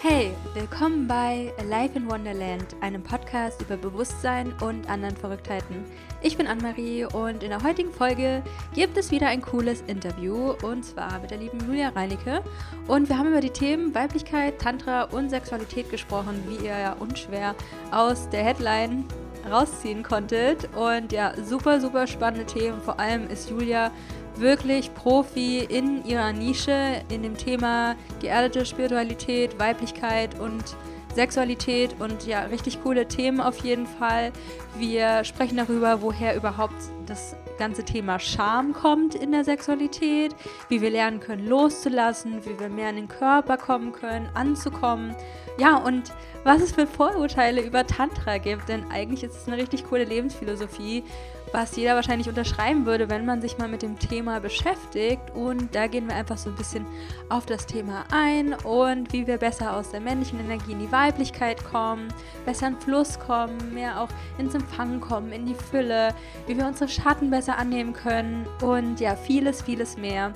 Hey, willkommen bei Alive in Wonderland, einem Podcast über Bewusstsein und anderen Verrücktheiten. Ich bin Anne-Marie und in der heutigen Folge gibt es wieder ein cooles Interview und zwar mit der lieben Julia Reinecke. Und wir haben über die Themen Weiblichkeit, Tantra und Sexualität gesprochen, wie ihr ja unschwer aus der Headline rausziehen konntet. Und ja, super, super spannende Themen. Vor allem ist Julia wirklich Profi in ihrer Nische, in dem Thema geerdete Spiritualität, Weiblichkeit und Sexualität und ja, richtig coole Themen auf jeden Fall. Wir sprechen darüber, woher überhaupt das ganze Thema Scham kommt in der Sexualität, wie wir lernen können loszulassen, wie wir mehr in den Körper kommen können, anzukommen. Ja, und was es für Vorurteile über Tantra gibt, denn eigentlich ist es eine richtig coole Lebensphilosophie was jeder wahrscheinlich unterschreiben würde, wenn man sich mal mit dem Thema beschäftigt. Und da gehen wir einfach so ein bisschen auf das Thema ein und wie wir besser aus der männlichen Energie in die Weiblichkeit kommen, besser in Fluss kommen, mehr auch ins Empfangen kommen, in die Fülle, wie wir unsere Schatten besser annehmen können und ja, vieles, vieles mehr.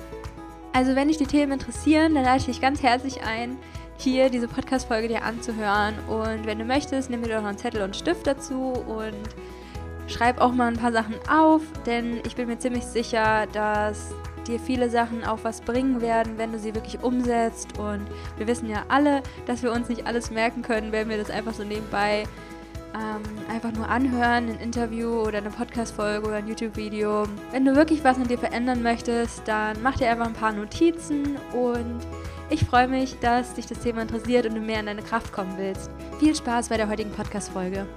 Also wenn dich die Themen interessieren, dann lade ich dich ganz herzlich ein, hier diese Podcast-Folge dir anzuhören. Und wenn du möchtest, nimm dir doch noch einen Zettel und Stift dazu und Schreib auch mal ein paar Sachen auf, denn ich bin mir ziemlich sicher, dass dir viele Sachen auch was bringen werden, wenn du sie wirklich umsetzt. Und wir wissen ja alle, dass wir uns nicht alles merken können, wenn wir das einfach so nebenbei ähm, einfach nur anhören, ein Interview oder eine Podcast-Folge oder ein YouTube-Video. Wenn du wirklich was an dir verändern möchtest, dann mach dir einfach ein paar Notizen und ich freue mich, dass dich das Thema interessiert und du mehr in deine Kraft kommen willst. Viel Spaß bei der heutigen Podcast-Folge.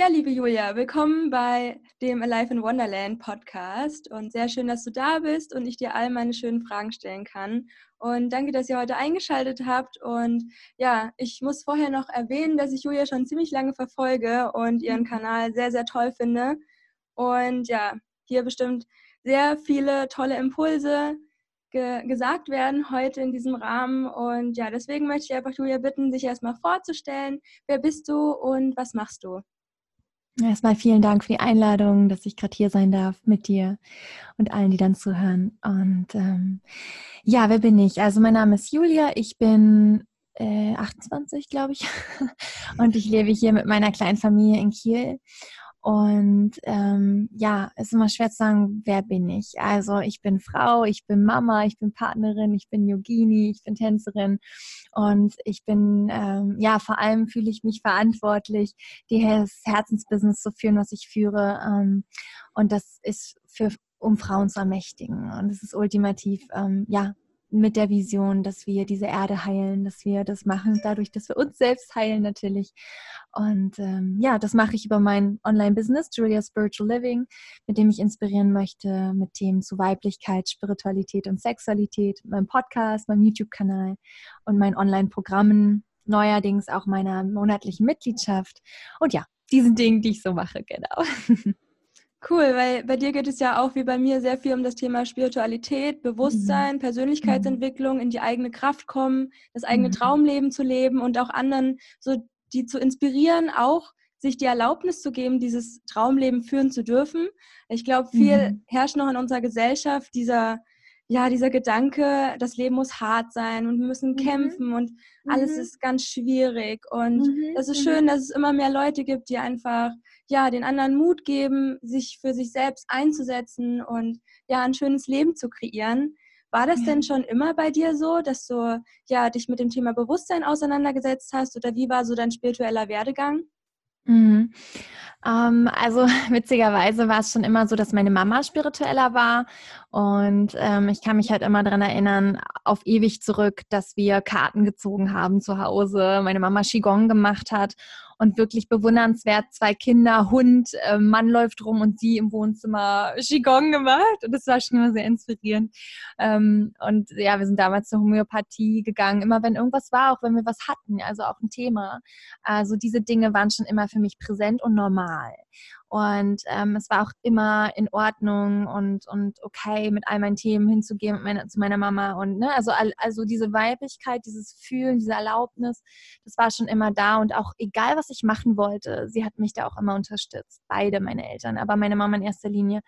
Ja, liebe Julia, willkommen bei dem Alive in Wonderland Podcast und sehr schön, dass du da bist und ich dir all meine schönen Fragen stellen kann. Und danke, dass ihr heute eingeschaltet habt. Und ja, ich muss vorher noch erwähnen, dass ich Julia schon ziemlich lange verfolge und ihren Kanal sehr, sehr toll finde. Und ja, hier bestimmt sehr viele tolle Impulse ge gesagt werden heute in diesem Rahmen. Und ja, deswegen möchte ich einfach Julia bitten, sich erstmal vorzustellen. Wer bist du und was machst du? Erstmal vielen Dank für die Einladung, dass ich gerade hier sein darf mit dir und allen, die dann zuhören. Und ähm, ja, wer bin ich? Also mein Name ist Julia, ich bin äh, 28, glaube ich, und ich lebe hier mit meiner kleinen Familie in Kiel. Und ähm, ja, es ist immer schwer zu sagen, wer bin ich. Also ich bin Frau, ich bin Mama, ich bin Partnerin, ich bin Yogini, ich bin Tänzerin und ich bin, ähm, ja, vor allem fühle ich mich verantwortlich, das Herzensbusiness zu führen, was ich führe. Ähm, und das ist für um Frauen zu ermächtigen. Und es ist ultimativ, ähm, ja, mit der Vision, dass wir diese Erde heilen, dass wir das machen, dadurch, dass wir uns selbst heilen natürlich. Und ähm, ja, das mache ich über mein Online-Business, Julia Spiritual Living, mit dem ich inspirieren möchte mit Themen zu Weiblichkeit, Spiritualität und Sexualität, meinem Podcast, meinem YouTube-Kanal und meinen Online-Programmen, neuerdings auch meiner monatlichen Mitgliedschaft. Und ja, diesen Dingen, die ich so mache, genau. Cool, weil bei dir geht es ja auch wie bei mir sehr viel um das Thema Spiritualität, Bewusstsein, mhm. Persönlichkeitsentwicklung, in die eigene Kraft kommen, das eigene mhm. Traumleben zu leben und auch anderen so die zu inspirieren, auch sich die Erlaubnis zu geben, dieses Traumleben führen zu dürfen. Ich glaube, viel mhm. herrscht noch in unserer Gesellschaft dieser ja, dieser Gedanke, das Leben muss hart sein und wir müssen mhm. kämpfen und alles mhm. ist ganz schwierig. Und mhm. das ist schön, mhm. dass es immer mehr Leute gibt, die einfach, ja, den anderen Mut geben, sich für sich selbst einzusetzen und ja, ein schönes Leben zu kreieren. War das ja. denn schon immer bei dir so, dass du ja dich mit dem Thema Bewusstsein auseinandergesetzt hast oder wie war so dein spiritueller Werdegang? Mhm. Ähm, also witzigerweise war es schon immer so, dass meine Mama spiritueller war und ähm, ich kann mich halt immer daran erinnern, auf ewig zurück, dass wir Karten gezogen haben zu Hause, meine Mama Qigong gemacht hat und wirklich bewundernswert. Zwei Kinder, Hund, äh, Mann läuft rum und sie im Wohnzimmer Qigong gemacht. Und das war schon immer sehr inspirierend. Ähm, und ja, wir sind damals zur Homöopathie gegangen, immer wenn irgendwas war, auch wenn wir was hatten, also auch ein Thema. Also diese Dinge waren schon immer für mich präsent und normal. Und ähm, es war auch immer in Ordnung und, und okay, mit all meinen Themen hinzugehen mit meiner, zu meiner Mama. Und ne, also, also diese Weiblichkeit, dieses Fühlen, diese Erlaubnis, das war schon immer da. Und auch egal, was ich machen wollte, sie hat mich da auch immer unterstützt. Beide meine Eltern, aber meine Mama in erster Linie.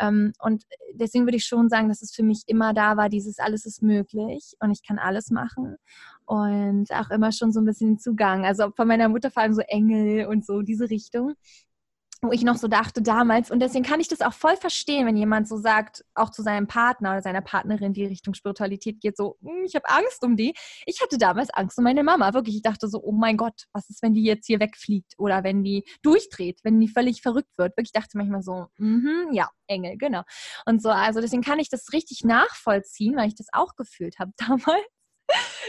Ähm, und deswegen würde ich schon sagen, dass es für mich immer da war, dieses alles ist möglich und ich kann alles machen. Und auch immer schon so ein bisschen Zugang. Also von meiner Mutter vor allem so Engel und so diese Richtung wo ich noch so dachte damals. Und deswegen kann ich das auch voll verstehen, wenn jemand so sagt, auch zu seinem Partner oder seiner Partnerin, die Richtung Spiritualität geht, so, hm, ich habe Angst um die. Ich hatte damals Angst um meine Mama. Wirklich, ich dachte so, oh mein Gott, was ist, wenn die jetzt hier wegfliegt oder wenn die durchdreht, wenn die völlig verrückt wird. Wirklich dachte manchmal so, mm ja, Engel, genau. Und so, also deswegen kann ich das richtig nachvollziehen, weil ich das auch gefühlt habe damals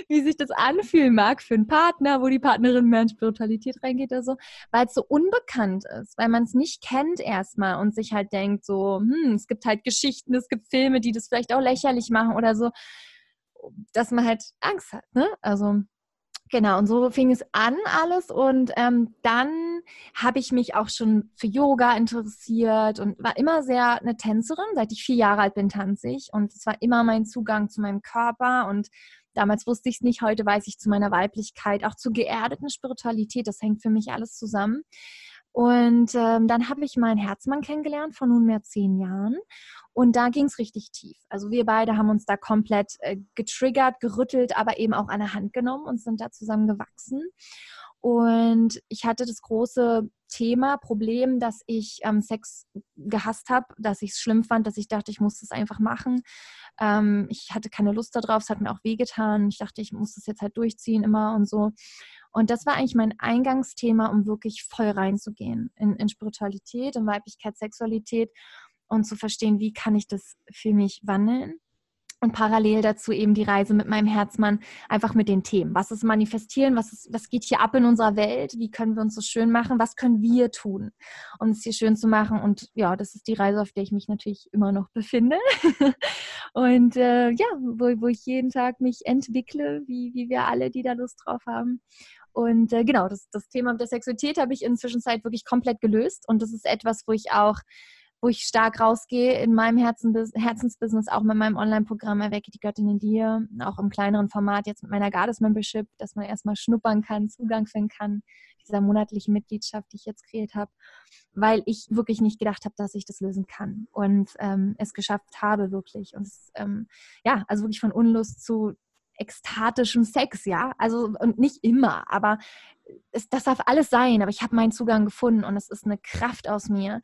wie sich das anfühlen mag für einen Partner, wo die Partnerin mehr in Spiritualität reingeht oder so, weil es so unbekannt ist, weil man es nicht kennt erstmal und sich halt denkt so, hm, es gibt halt Geschichten, es gibt Filme, die das vielleicht auch lächerlich machen oder so, dass man halt Angst hat, ne? Also Genau, und so fing es an alles. Und ähm, dann habe ich mich auch schon für Yoga interessiert und war immer sehr eine Tänzerin. Seit ich vier Jahre alt bin, tanze ich. Und es war immer mein Zugang zu meinem Körper und Damals wusste ich es nicht, heute weiß ich zu meiner Weiblichkeit, auch zur geerdeten Spiritualität. Das hängt für mich alles zusammen. Und ähm, dann habe ich meinen Herzmann kennengelernt vor nunmehr zehn Jahren. Und da ging es richtig tief. Also wir beide haben uns da komplett äh, getriggert, gerüttelt, aber eben auch an der Hand genommen und sind da zusammen gewachsen. Und ich hatte das große Thema, Problem, dass ich ähm, Sex gehasst habe, dass ich es schlimm fand, dass ich dachte, ich muss das einfach machen. Ähm, ich hatte keine Lust darauf, es hat mir auch wehgetan. Ich dachte, ich muss das jetzt halt durchziehen immer und so. Und das war eigentlich mein Eingangsthema, um wirklich voll reinzugehen in, in Spiritualität, in Weiblichkeit, Sexualität und zu verstehen, wie kann ich das für mich wandeln und parallel dazu eben die Reise mit meinem Herzmann, einfach mit den Themen. Was ist manifestieren? Was, ist, was geht hier ab in unserer Welt? Wie können wir uns so schön machen? Was können wir tun, um es hier schön zu machen? Und ja, das ist die Reise, auf der ich mich natürlich immer noch befinde. und äh, ja, wo, wo ich jeden Tag mich entwickle, wie, wie wir alle, die da Lust drauf haben. Und äh, genau, das, das Thema der Sexualität habe ich inzwischen wirklich komplett gelöst. Und das ist etwas, wo ich auch wo ich stark rausgehe in meinem Herzen, Herzensbusiness, auch mit meinem Online-Programm Erwecke die Göttin in dir, auch im kleineren Format jetzt mit meiner Goddess-Membership, dass man erstmal schnuppern kann, Zugang finden kann, dieser monatlichen Mitgliedschaft, die ich jetzt kreiert habe, weil ich wirklich nicht gedacht habe, dass ich das lösen kann und ähm, es geschafft habe wirklich. Und es, ähm, ja, also wirklich von Unlust zu ekstatischem Sex, ja. Also und nicht immer, aber es, das darf alles sein. Aber ich habe meinen Zugang gefunden und es ist eine Kraft aus mir,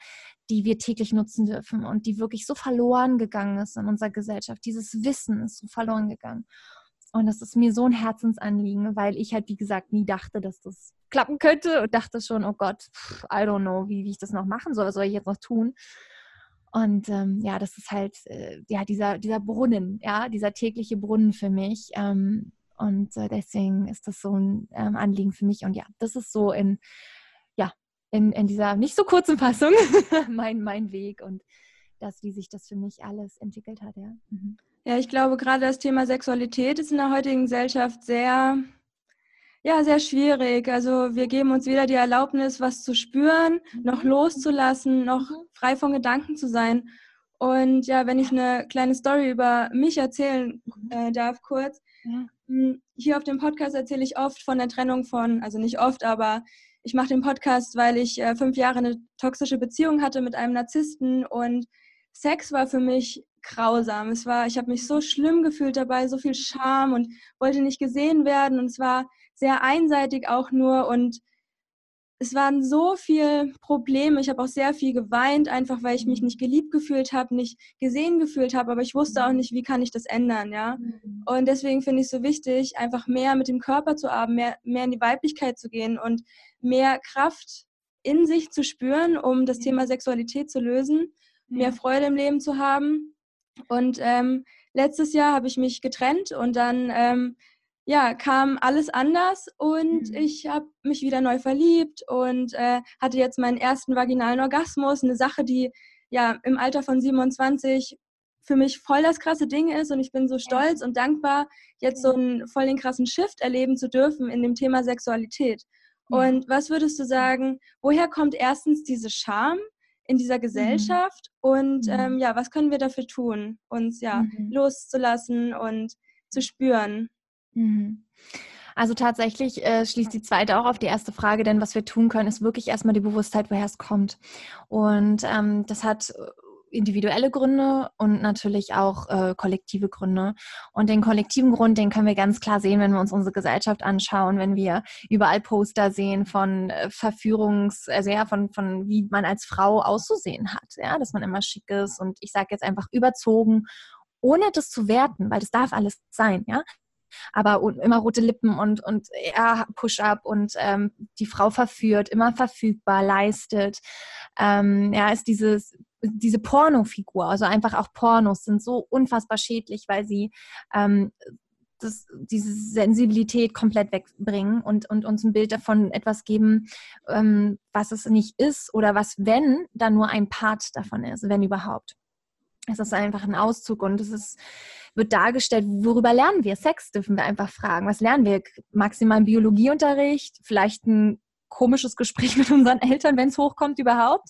die wir täglich nutzen dürfen und die wirklich so verloren gegangen ist in unserer Gesellschaft. Dieses Wissen ist so verloren gegangen. Und das ist mir so ein Herzensanliegen, weil ich halt, wie gesagt, nie dachte, dass das klappen könnte und dachte schon, oh Gott, I don't know, wie, wie ich das noch machen soll, was soll ich jetzt noch tun? Und ähm, ja, das ist halt äh, ja dieser, dieser Brunnen, ja, dieser tägliche Brunnen für mich. Ähm, und äh, deswegen ist das so ein ähm, Anliegen für mich. Und ja, das ist so in, ja, in, in dieser nicht so kurzen Fassung mein, mein Weg und das, wie sich das für mich alles entwickelt hat, ja. Mhm. Ja, ich glaube, gerade das Thema Sexualität ist in der heutigen Gesellschaft sehr ja, sehr schwierig. Also wir geben uns weder die Erlaubnis, was zu spüren, noch mhm. loszulassen, noch mhm. frei von Gedanken zu sein. Und ja, wenn ich eine kleine Story über mich erzählen mhm. äh, darf, kurz. Hm, hier auf dem Podcast erzähle ich oft von der Trennung von, also nicht oft, aber ich mache den Podcast, weil ich äh, fünf Jahre eine toxische Beziehung hatte mit einem Narzissten und Sex war für mich grausam. Es war, ich habe mich so schlimm gefühlt dabei, so viel Scham und wollte nicht gesehen werden und es war sehr einseitig auch nur und es waren so viele Probleme. Ich habe auch sehr viel geweint, einfach weil ich mich nicht geliebt gefühlt habe, nicht gesehen gefühlt habe, aber ich wusste auch nicht, wie kann ich das ändern, ja. Mhm. Und deswegen finde ich es so wichtig, einfach mehr mit dem Körper zu haben, mehr, mehr in die Weiblichkeit zu gehen und mehr Kraft in sich zu spüren, um das Thema Sexualität zu lösen, mehr Freude im Leben zu haben. Und ähm, letztes Jahr habe ich mich getrennt und dann ähm, ja, kam alles anders und mhm. ich habe mich wieder neu verliebt und äh, hatte jetzt meinen ersten vaginalen Orgasmus, eine Sache, die ja im Alter von 27 für mich voll das krasse Ding ist und ich bin so stolz und dankbar, jetzt so einen voll den krassen Shift erleben zu dürfen in dem Thema Sexualität. Und was würdest du sagen, woher kommt erstens diese Scham in dieser mhm. Gesellschaft mhm. und ähm, ja, was können wir dafür tun, uns ja mhm. loszulassen und zu spüren? Mhm. Also tatsächlich äh, schließt die zweite auch auf die erste Frage, denn was wir tun können, ist wirklich erstmal die Bewusstheit, woher es kommt. Und ähm, das hat äh, individuelle Gründe und natürlich auch äh, kollektive Gründe. Und den kollektiven Grund, den können wir ganz klar sehen, wenn wir uns unsere Gesellschaft anschauen, wenn wir überall Poster sehen von äh, Verführungs, also ja, von, von wie man als Frau auszusehen hat, ja, dass man immer schick ist und ich sage jetzt einfach überzogen, ohne das zu werten, weil das darf alles sein, ja aber immer rote Lippen und, und ja, Push-up und ähm, die Frau verführt, immer verfügbar, leistet. Ähm, ja, ist dieses diese Pornofigur, also einfach auch Pornos sind so unfassbar schädlich, weil sie ähm, das, diese Sensibilität komplett wegbringen und, und uns ein Bild davon etwas geben, ähm, was es nicht ist oder was, wenn, dann nur ein Part davon ist, wenn überhaupt. Es ist einfach ein Auszug und es ist, wird dargestellt, worüber lernen wir? Sex dürfen wir einfach fragen. Was lernen wir? Maximal Biologieunterricht, vielleicht ein komisches Gespräch mit unseren Eltern, wenn es hochkommt überhaupt.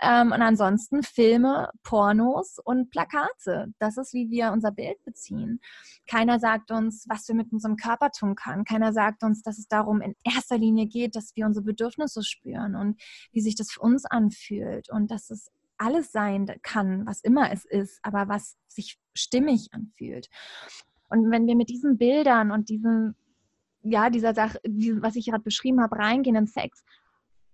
Ähm, und ansonsten Filme, Pornos und Plakate. Das ist, wie wir unser Bild beziehen. Keiner sagt uns, was wir mit unserem Körper tun können. Keiner sagt uns, dass es darum in erster Linie geht, dass wir unsere Bedürfnisse spüren und wie sich das für uns anfühlt und dass es alles sein kann, was immer es ist, aber was sich stimmig anfühlt. Und wenn wir mit diesen Bildern und diesen, ja, dieser Sache, was ich gerade beschrieben habe, reingehen in Sex,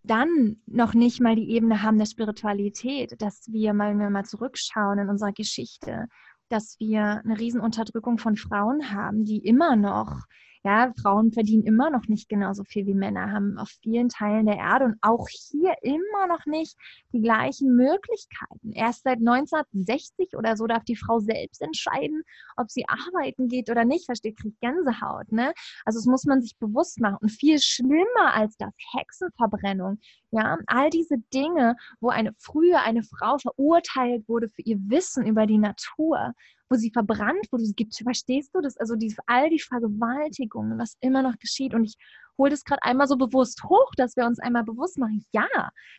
dann noch nicht mal die Ebene haben der Spiritualität, dass wir mal, wir mal zurückschauen in unserer Geschichte, dass wir eine Riesenunterdrückung von Frauen haben, die immer noch ja, Frauen verdienen immer noch nicht genauso viel wie Männer, haben auf vielen Teilen der Erde und auch hier immer noch nicht die gleichen Möglichkeiten. Erst seit 1960 oder so darf die Frau selbst entscheiden, ob sie arbeiten geht oder nicht. Versteht, kriegt Gänsehaut. Ne? Also das muss man sich bewusst machen. Und viel schlimmer als das Hexenverbrennung. Ja, all diese Dinge, wo eine früher eine Frau verurteilt wurde für ihr Wissen über die Natur, wo sie verbrannt wurde, sie gibt, verstehst du das? Also die, all die Vergewaltigungen, was immer noch geschieht. Und ich hole das gerade einmal so bewusst hoch, dass wir uns einmal bewusst machen, ja,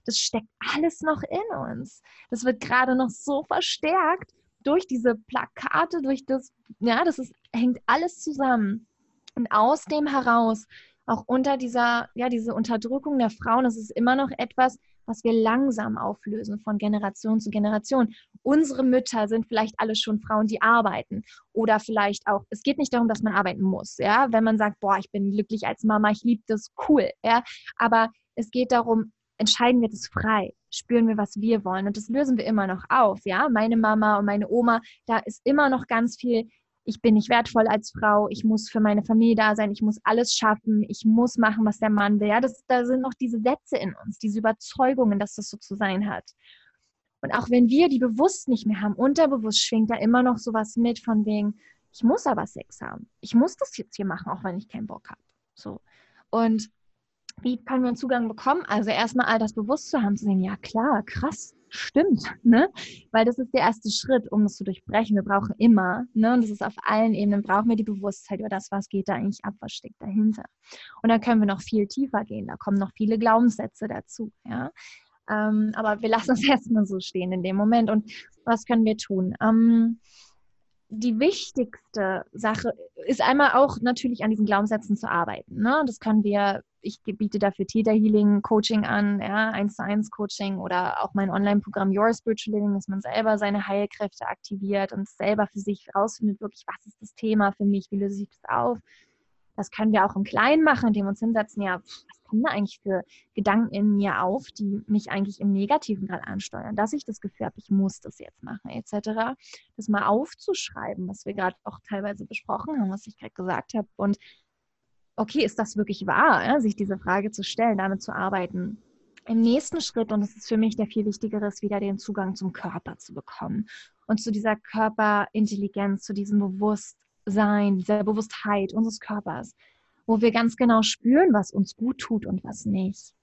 das steckt alles noch in uns. Das wird gerade noch so verstärkt durch diese Plakate, durch das, ja, das ist, hängt alles zusammen. Und aus dem heraus, auch unter dieser, ja, diese Unterdrückung der Frauen, das ist immer noch etwas, was wir langsam auflösen von Generation zu Generation. Unsere Mütter sind vielleicht alle schon Frauen, die arbeiten. Oder vielleicht auch, es geht nicht darum, dass man arbeiten muss, ja, wenn man sagt, boah, ich bin glücklich als Mama, ich liebe das, cool, ja, aber es geht darum, entscheiden wir das frei, spüren wir, was wir wollen? Und das lösen wir immer noch auf, ja, meine Mama und meine Oma, da ist immer noch ganz viel ich bin nicht wertvoll als Frau, ich muss für meine Familie da sein, ich muss alles schaffen, ich muss machen, was der Mann will. Ja, das, da sind noch diese Sätze in uns, diese Überzeugungen, dass das so zu sein hat. Und auch wenn wir die bewusst nicht mehr haben, unterbewusst schwingt da immer noch sowas mit von wegen, ich muss aber Sex haben. Ich muss das jetzt hier machen, auch wenn ich keinen Bock habe. So. Und wie können wir einen Zugang bekommen? Also erstmal all das bewusst zu haben, zu sehen, ja klar, krass, stimmt, ne? Weil das ist der erste Schritt, um es zu durchbrechen. Wir brauchen immer, ne? Und das ist auf allen Ebenen, brauchen wir die Bewusstheit über das, was geht da eigentlich ab, was steckt dahinter. Und dann können wir noch viel tiefer gehen. Da kommen noch viele Glaubenssätze dazu, ja. Ähm, aber wir lassen es erstmal so stehen in dem Moment. Und was können wir tun? Ähm, die wichtigste Sache ist einmal auch natürlich an diesen Glaubenssätzen zu arbeiten. Ne? Das können wir, ich biete dafür Theta Healing Coaching an, ja, 1 zu 1 Coaching oder auch mein Online-Programm Your Spiritual Living, dass man selber seine Heilkräfte aktiviert und selber für sich herausfindet, wirklich, was ist das Thema für mich, wie löse ich das auf. Das können wir auch im Kleinen machen, indem wir uns hinsetzen, ja, was kommen da eigentlich für Gedanken in mir auf, die mich eigentlich im Negativen gerade ansteuern, dass ich das Gefühl habe, ich muss das jetzt machen, etc. Das mal aufzuschreiben, was wir gerade auch teilweise besprochen haben, was ich gerade gesagt habe. Und okay, ist das wirklich wahr, ja, sich diese Frage zu stellen, damit zu arbeiten. Im nächsten Schritt, und das ist für mich der viel wichtigere, ist wieder den Zugang zum Körper zu bekommen und zu dieser Körperintelligenz, zu diesem Bewusstsein sein, dieser Bewusstheit unseres Körpers, wo wir ganz genau spüren, was uns gut tut und was nicht.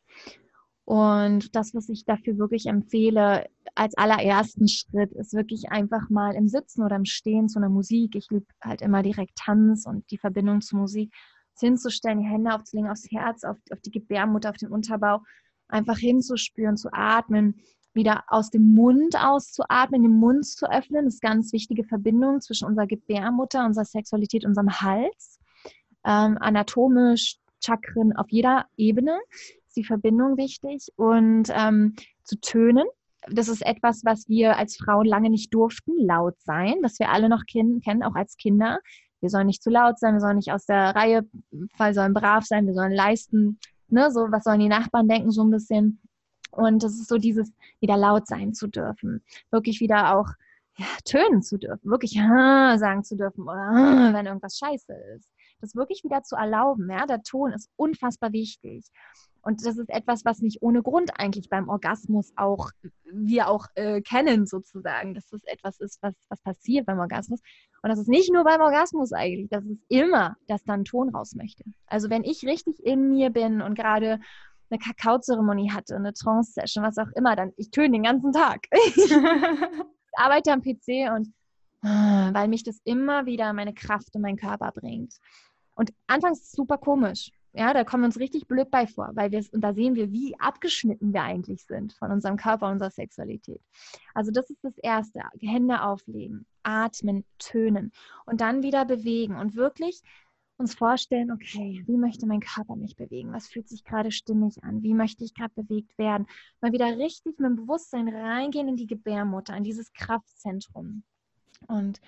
Und das, was ich dafür wirklich empfehle, als allerersten Schritt, ist wirklich einfach mal im Sitzen oder im Stehen zu einer Musik. Ich liebe halt immer direkt Tanz und die Verbindung zur Musik, hinzustellen, die Hände aufzulegen aufs Herz, auf, auf die Gebärmutter, auf den Unterbauch, einfach hinzuspüren, zu atmen, wieder aus dem Mund auszuatmen, den Mund zu öffnen. Das ist eine ganz wichtige Verbindung zwischen unserer Gebärmutter, unserer Sexualität, unserem Hals. Ähm, anatomisch, Chakren auf jeder Ebene ist die Verbindung wichtig. Und ähm, zu tönen, das ist etwas, was wir als Frauen lange nicht durften, laut sein, was wir alle noch kennen, auch als Kinder. Wir sollen nicht zu laut sein, wir sollen nicht aus der Reihe fallen, sollen brav sein, wir sollen leisten. Ne, so, was sollen die Nachbarn denken, so ein bisschen. Und es ist so dieses, wieder laut sein zu dürfen. Wirklich wieder auch ja, tönen zu dürfen. Wirklich sagen zu dürfen oder wenn irgendwas scheiße ist. Das wirklich wieder zu erlauben. Ja? Der Ton ist unfassbar wichtig. Und das ist etwas, was nicht ohne Grund eigentlich beim Orgasmus auch wir auch äh, kennen, sozusagen, dass das etwas ist, was, was passiert beim Orgasmus. Und das ist nicht nur beim Orgasmus eigentlich, das ist immer, dass dann Ton raus möchte. Also wenn ich richtig in mir bin und gerade eine Kakaozeremonie hatte, eine Trance-Session, was auch immer, dann ich töne den ganzen Tag. ich arbeite am PC und ah, weil mich das immer wieder meine Kraft und meinen Körper bringt. Und anfangs super komisch. Ja, da kommen wir uns richtig blöd bei vor, weil wir und da sehen wir, wie abgeschnitten wir eigentlich sind von unserem Körper, unserer Sexualität. Also das ist das Erste. Hände auflegen, atmen, tönen und dann wieder bewegen und wirklich uns vorstellen, okay, wie möchte mein Körper mich bewegen? Was fühlt sich gerade stimmig an? Wie möchte ich gerade bewegt werden? Mal wieder richtig mit dem Bewusstsein reingehen in die Gebärmutter, in dieses Kraftzentrum. Und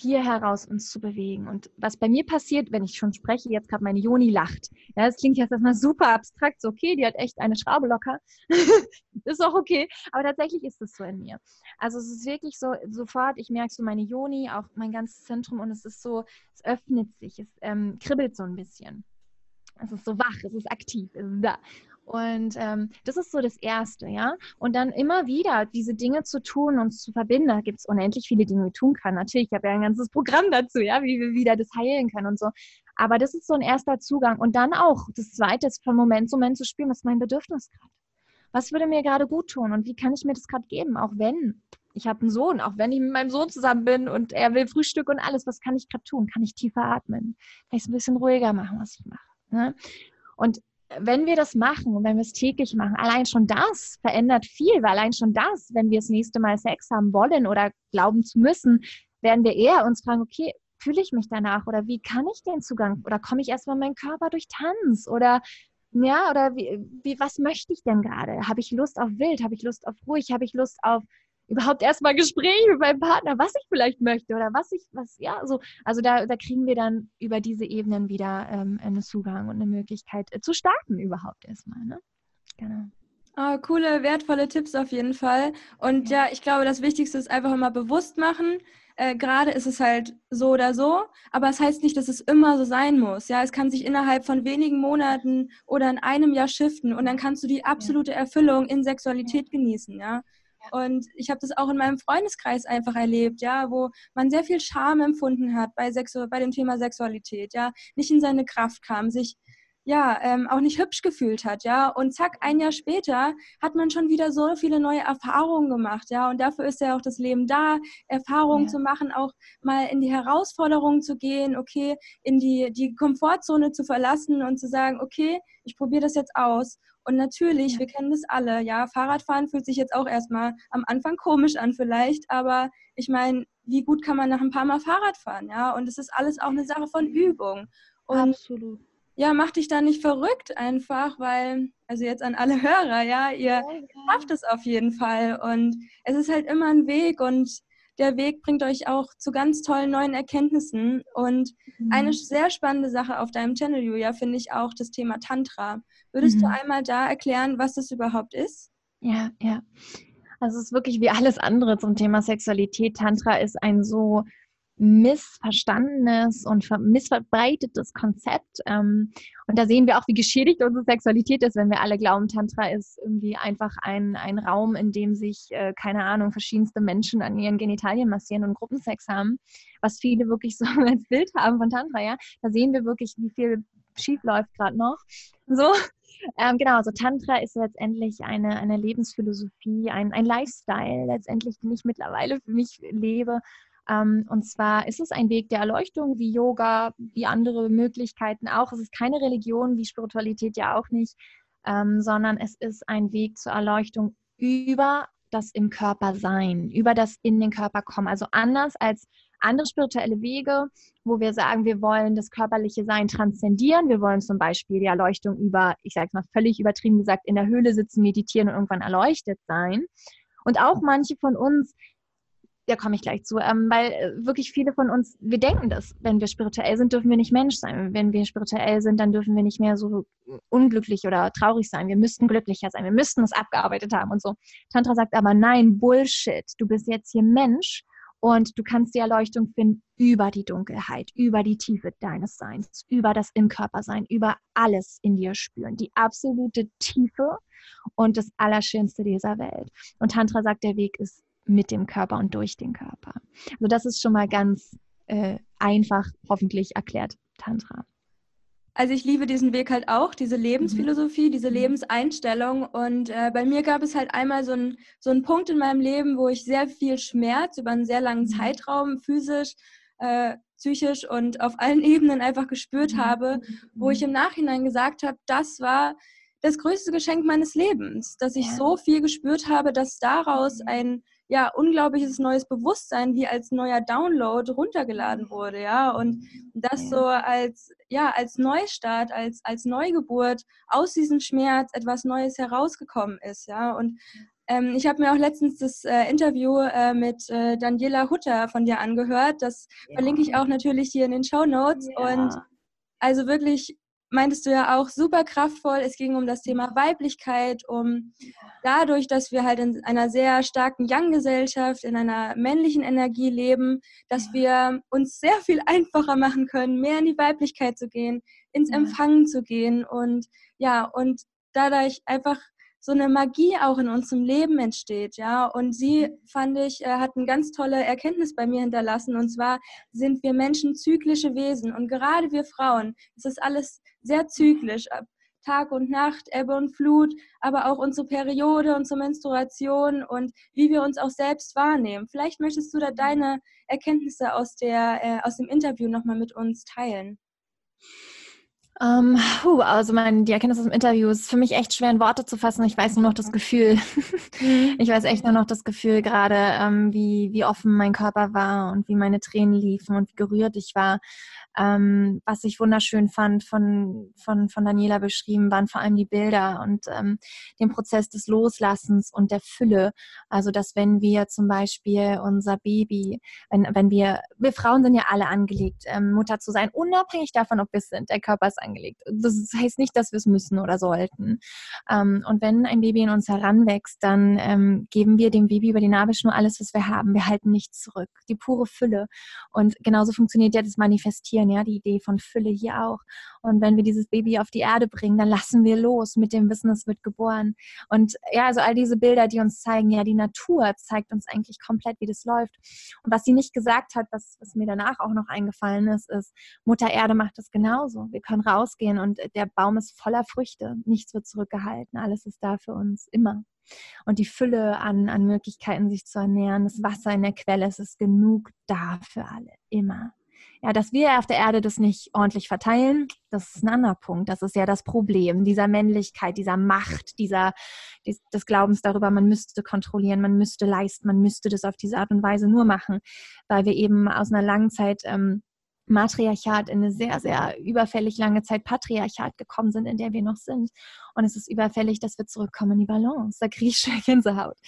hier heraus uns zu bewegen. Und was bei mir passiert, wenn ich schon spreche, jetzt gerade meine Joni lacht. Ja, das klingt jetzt erstmal super abstrakt, so okay, die hat echt eine Schraube locker. ist auch okay, aber tatsächlich ist es so in mir. Also es ist wirklich so, sofort, ich merke so meine Joni, auch mein ganzes Zentrum und es ist so, es öffnet sich, es ähm, kribbelt so ein bisschen. Es ist so wach, es ist aktiv, es ist da. Und ähm, das ist so das Erste, ja. Und dann immer wieder diese Dinge zu tun und zu verbinden. Da gibt es unendlich viele Dinge, die man tun kann. Natürlich, ich habe ja ein ganzes Programm dazu, ja, wie wir wieder das heilen können und so. Aber das ist so ein erster Zugang. Und dann auch das Zweite ist von Moment zu Moment zu spüren, was ist mein Bedürfnis gerade? Was würde mir gerade gut tun und wie kann ich mir das gerade geben? Auch wenn ich habe einen Sohn, auch wenn ich mit meinem Sohn zusammen bin und er will Frühstück und alles, was kann ich gerade tun? Kann ich tiefer atmen? Kann ich es ein bisschen ruhiger machen, was ich mache? Ne? Und wenn wir das machen und wenn wir es täglich machen, allein schon das verändert viel, weil allein schon das, wenn wir das nächste Mal Sex haben wollen oder glauben zu müssen, werden wir eher uns fragen, okay, fühle ich mich danach oder wie kann ich den Zugang oder komme ich erstmal meinen Körper durch Tanz oder ja, oder wie, wie was möchte ich denn gerade? Habe ich Lust auf wild? Habe ich Lust auf ruhig? Habe ich Lust auf überhaupt erstmal Gespräch mit meinem Partner, was ich vielleicht möchte oder was ich, was, ja, so. Also da, da kriegen wir dann über diese Ebenen wieder ähm, einen Zugang und eine Möglichkeit äh, zu starten überhaupt erstmal, ne? Genau. Oh, coole, wertvolle Tipps auf jeden Fall. Und ja, ja ich glaube, das Wichtigste ist einfach immer bewusst machen. Äh, Gerade ist es halt so oder so, aber es das heißt nicht, dass es immer so sein muss. Ja, es kann sich innerhalb von wenigen Monaten oder in einem Jahr shiften und dann kannst du die absolute Erfüllung in Sexualität genießen. Ja, und ich habe das auch in meinem Freundeskreis einfach erlebt, ja, wo man sehr viel Scham empfunden hat bei, Sexu bei dem Thema Sexualität, ja, nicht in seine Kraft kam, sich ja, ähm, auch nicht hübsch gefühlt hat, ja. Und zack, ein Jahr später hat man schon wieder so viele neue Erfahrungen gemacht, ja. Und dafür ist ja auch das Leben da, Erfahrungen ja. zu machen, auch mal in die Herausforderungen zu gehen, okay, in die, die Komfortzone zu verlassen und zu sagen, okay, ich probiere das jetzt aus. Und natürlich, ja. wir kennen das alle, ja, Fahrradfahren fühlt sich jetzt auch erstmal am Anfang komisch an vielleicht, aber ich meine, wie gut kann man nach ein paar Mal Fahrrad fahren, ja? Und es ist alles auch eine Sache von Übung. Und Absolut. Ja, mach dich da nicht verrückt einfach, weil, also jetzt an alle Hörer, ja, ihr schafft es auf jeden Fall. Und es ist halt immer ein Weg und der Weg bringt euch auch zu ganz tollen neuen Erkenntnissen. Und mhm. eine sehr spannende Sache auf deinem Channel, Julia, finde ich auch das Thema Tantra. Würdest mhm. du einmal da erklären, was das überhaupt ist? Ja, ja. Also es ist wirklich wie alles andere zum Thema Sexualität. Tantra ist ein so missverstandenes und missverbreitetes Konzept. Ähm, und da sehen wir auch, wie geschädigt unsere Sexualität ist, wenn wir alle glauben, Tantra ist irgendwie einfach ein, ein Raum, in dem sich, äh, keine Ahnung, verschiedenste Menschen an ihren Genitalien massieren und Gruppensex haben, was viele wirklich so als Bild haben von Tantra, ja. Da sehen wir wirklich, wie viel schief läuft gerade noch. So, ähm, genau, also Tantra ist letztendlich eine, eine Lebensphilosophie, ein, ein Lifestyle letztendlich, den ich mittlerweile für mich lebe, Ähm, und zwar ist es ein Weg der Erleuchtung, wie Yoga, wie andere Möglichkeiten auch. Es ist keine Religion, wie Spiritualität ja auch nicht, ähm, sondern es ist ein Weg zur Erleuchtung über das im Körper sein, über das in den Körper kommen. Also anders als andere spirituelle Wege, wo wir sagen, wir wollen das körperliche Sein transzendieren. Wir wollen zum Beispiel die Erleuchtung über, ich sage es mal völlig übertrieben gesagt, in der Höhle sitzen, meditieren und irgendwann erleuchtet sein. Und auch manche von uns da komme ich gleich zu, ähm, weil äh, wirklich viele von uns, wir denken das, wenn wir spirituell sind, dürfen wir nicht Mensch sein. Wenn wir spirituell sind, dann dürfen wir nicht mehr so unglücklich oder traurig sein. Wir müssten glücklicher sein, wir müssten es abgearbeitet haben und so. Tantra sagt aber nein, Bullshit. Du bist jetzt hier Mensch und du kannst die Erleuchtung finden über die Dunkelheit, über die Tiefe deines Seins, über das im Körper sein, über alles in dir spüren. Die absolute Tiefe und das Allerschönste dieser Welt. Und Tantra sagt, der Weg ist mit dem Körper und durch den Körper. Also das ist schon mal ganz äh, einfach, hoffentlich erklärt, Tantra. Also ich liebe diesen Weg halt auch, diese Lebensphilosophie, mhm. diese mhm. Lebenseinstellung. Und äh, bei mir gab es halt einmal so einen so Punkt in meinem Leben, wo ich sehr viel Schmerz über einen sehr langen mhm. Zeitraum physisch, äh, psychisch und auf allen Ebenen einfach gespürt habe, wo ich im Nachhinein gesagt habe, das war das größte Geschenk meines Lebens, dass ich so viel gespürt habe, dass daraus ein ja, unglaubliches neues Bewusstsein wie als neuer Download runtergeladen wurde, ja, und das so als, ja, als Neustart, als, als Neugeburt aus diesem Schmerz etwas Neues herausgekommen ist, ja, und ähm, ich habe mir auch letztens das äh, Interview äh, mit äh, Daniela Hutter von dir angehört, das ja. verlinke ich auch natürlich hier in den Show Notes. Ja. und also wirklich meintest du ja auch super kraftvoll. Es ging um das Thema Weiblichkeit, um dadurch, dass wir halt in einer sehr starken Young-Gesellschaft, in einer männlichen Energie leben, dass wir uns sehr viel einfacher machen können, mehr in die Weiblichkeit zu gehen, ins Empfangen zu gehen und ja, und dadurch einfach so eine Magie auch in unserem Leben entsteht, ja. Und sie, fand ich, äh, hat eine ganz tolle Erkenntnis bei mir hinterlassen. Und zwar sind wir Menschen zyklische Wesen. Und gerade wir Frauen, es ist alles sehr zyklisch. Tag und Nacht, Ebbe und Flut, aber auch unsere Periode, unsere Menstruation und wie wir uns auch selbst wahrnehmen. Vielleicht möchtest du da deine Erkenntnisse aus, der, äh, aus dem Interview nochmal mit uns teilen. Um, ähm, puh, also mein, die Erkenntnis aus dem Interview ist für mich echt schwer in Worte zu fassen. Ich weiß nur noch das Gefühl. Mhm. ich weiß echt nur noch das Gefühl gerade, ähm, wie, wie offen mein Körper war und wie meine Tränen liefen und wie gerührt ich war. Ähm, was ich wunderschön fand von, von, von Daniela beschrieben, waren vor allem die Bilder und ähm, den Prozess des Loslassens und der Fülle. Also, dass wenn wir zum Beispiel unser Baby, wenn, wenn wir, wir Frauen sind ja alle angelegt, ähm, Mutter zu sein, unabhängig davon, ob wir es sind. Der Körper ist angelegt. Das heißt nicht, dass wir es müssen oder sollten. Ähm, und wenn ein Baby in uns heranwächst, dann ähm, geben wir dem Baby über die Nabelschnur alles, was wir haben. Wir halten nichts zurück. Die pure Fülle. Und genauso funktioniert ja das Manifestieren ja, die Idee von Fülle hier auch. Und wenn wir dieses Baby auf die Erde bringen, dann lassen wir los mit dem Wissen, es wird geboren. Und ja, also all diese Bilder, die uns zeigen, ja, die Natur zeigt uns eigentlich komplett, wie das läuft. Und was sie nicht gesagt hat, was, was mir danach auch noch eingefallen ist, ist, Mutter Erde macht das genauso. Wir können rausgehen und der Baum ist voller Früchte. Nichts wird zurückgehalten. Alles ist da für uns immer. Und die Fülle an, an Möglichkeiten, sich zu ernähren, das Wasser in der Quelle, es ist genug da für alle, immer. Ja, dass wir auf der Erde das nicht ordentlich verteilen, das ist ein anderer Punkt. Das ist ja das Problem dieser Männlichkeit, dieser Macht, dieser des, des Glaubens darüber, man müsste kontrollieren, man müsste leisten, man müsste das auf diese Art und Weise nur machen, weil wir eben aus einer langen Zeit ähm, Matriarchat in eine sehr, sehr überfällig lange Zeit Patriarchat gekommen sind, in der wir noch sind. Und es ist überfällig, dass wir zurückkommen in die Balance. Da kriege ich schon Gänsehaut.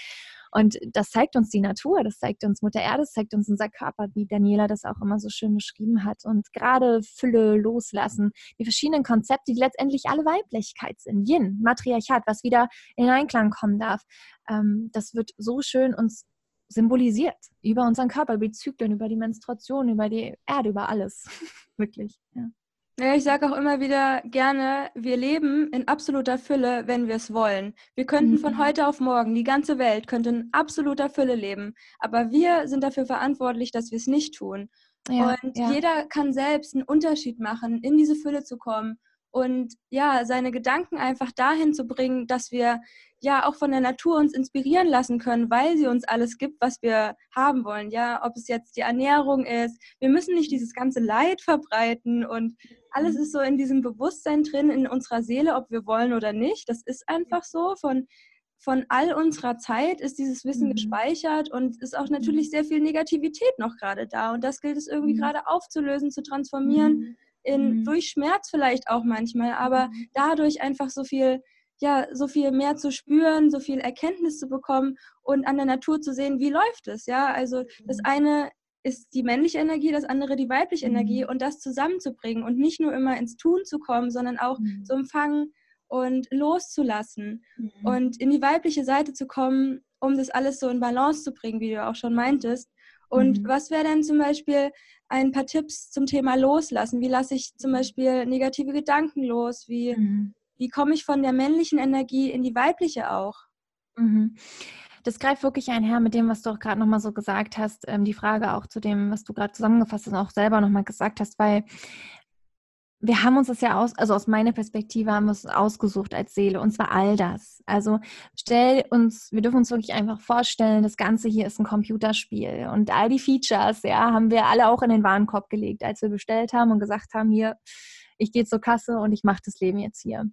Und das zeigt uns die Natur, das zeigt uns Mutter Erde, das zeigt uns unser Körper, wie Daniela das auch immer so schön beschrieben hat. Und gerade Fülle loslassen, die verschiedenen Konzepte, die letztendlich alle Weiblichkeit sind. Yin, Matriarchat, was wieder in Einklang kommen darf. Ähm, das wird so schön uns symbolisiert über unseren Körper, über die Zyklen, über die Menstruation, über die Erde, über alles. Wirklich. Ja. Ja, ich sage auch immer wieder gerne, wir leben in absoluter Fülle, wenn wir es wollen. Wir könnten von mhm. heute auf morgen, die ganze Welt könnte in absoluter Fülle leben, aber wir sind dafür verantwortlich, dass wir es nicht tun. Ja, und ja. jeder kann selbst einen Unterschied machen, in diese Fülle zu kommen und ja, seine Gedanken einfach dahin zu bringen, dass wir ja auch von der Natur uns inspirieren lassen können, weil sie uns alles gibt, was wir haben wollen. Ja, ob es jetzt die Ernährung ist. Wir müssen nicht dieses ganze Leid verbreiten und alles ist so in diesem Bewusstsein drin, in unserer Seele, ob wir wollen oder nicht. Das ist einfach so. Von, von all unserer Zeit ist dieses Wissen mhm. gespeichert und ist auch natürlich sehr viel Negativität noch gerade da. Und das gilt es irgendwie mhm. gerade aufzulösen, zu transformieren. Mhm. In, mhm. durch Schmerz vielleicht auch manchmal, aber mhm. dadurch einfach so viel ja, so viel mehr zu spüren, so viel Erkenntnis zu bekommen und an der Natur zu sehen, wie läuft es, ja. Also das mhm. eine ist die männliche Energie, das andere die weibliche mhm. Energie und das zusammenzubringen und nicht nur immer ins Tun zu kommen, sondern auch mhm. zu empfangen und loszulassen mhm. und in die weibliche Seite zu kommen, um das alles so in Balance zu bringen, wie du auch schon meintest. Und mhm. was wäre denn zum Beispiel ein paar Tipps zum Thema Loslassen? Wie lasse ich zum Beispiel negative Gedanken los? Wie mhm wie komme ich von der männlichen Energie in die weibliche auch? Mhm. Das greift wirklich einher mit dem, was du auch gerade nochmal so gesagt hast, ähm, die Frage auch zu dem, was du gerade zusammengefasst hast und auch selber nochmal gesagt hast, weil wir haben uns das ja aus, also aus meiner Perspektive haben wir es ausgesucht als Seele und zwar all das. Also stell uns, wir dürfen uns wirklich einfach vorstellen, das Ganze hier ist ein Computerspiel und all die Features, ja, haben wir alle auch in den Warenkorb gelegt, als wir bestellt haben und gesagt haben, hier, ich gehe zur Kasse und ich mache das Leben jetzt hier.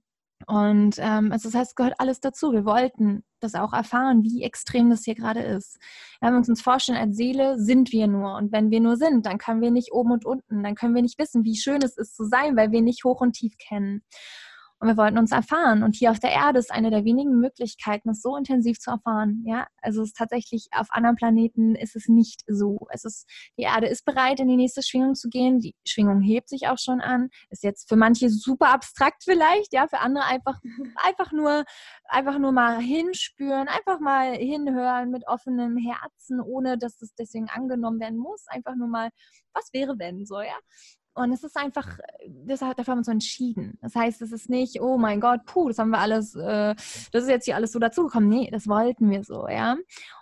Und ähm, also das heißt, es gehört alles dazu. Wir wollten das auch erfahren, wie extrem das hier gerade ist. Wenn wir uns vorstellen, als Seele sind wir nur. Und wenn wir nur sind, dann können wir nicht oben und unten. Dann können wir nicht wissen, wie schön es ist zu sein, weil wir nicht hoch und tief kennen. Und wir wollten uns erfahren. Und hier auf der Erde ist eine der wenigen Möglichkeiten, es so intensiv zu erfahren. Ja, also es ist tatsächlich auf anderen Planeten ist es nicht so. Es ist, die Erde ist bereit, in die nächste Schwingung zu gehen. Die Schwingung hebt sich auch schon an. Ist jetzt für manche super abstrakt vielleicht, ja, für andere einfach, einfach nur, einfach nur mal hinspüren, einfach mal hinhören mit offenem Herzen, ohne dass es deswegen angenommen werden muss. Einfach nur mal, was wäre wenn so, ja? Und es ist einfach, das, dafür haben wir uns so entschieden. Das heißt, es ist nicht, oh mein Gott, puh, das haben wir alles, äh, das ist jetzt hier alles so dazugekommen. Nee, das wollten wir so, ja.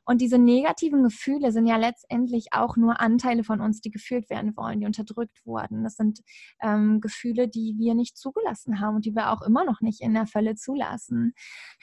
Und diese negativen Gefühle sind ja letztendlich auch nur Anteile von uns, die gefühlt werden wollen, die unterdrückt wurden. Das sind ähm, Gefühle, die wir nicht zugelassen haben und die wir auch immer noch nicht in der Fülle zulassen.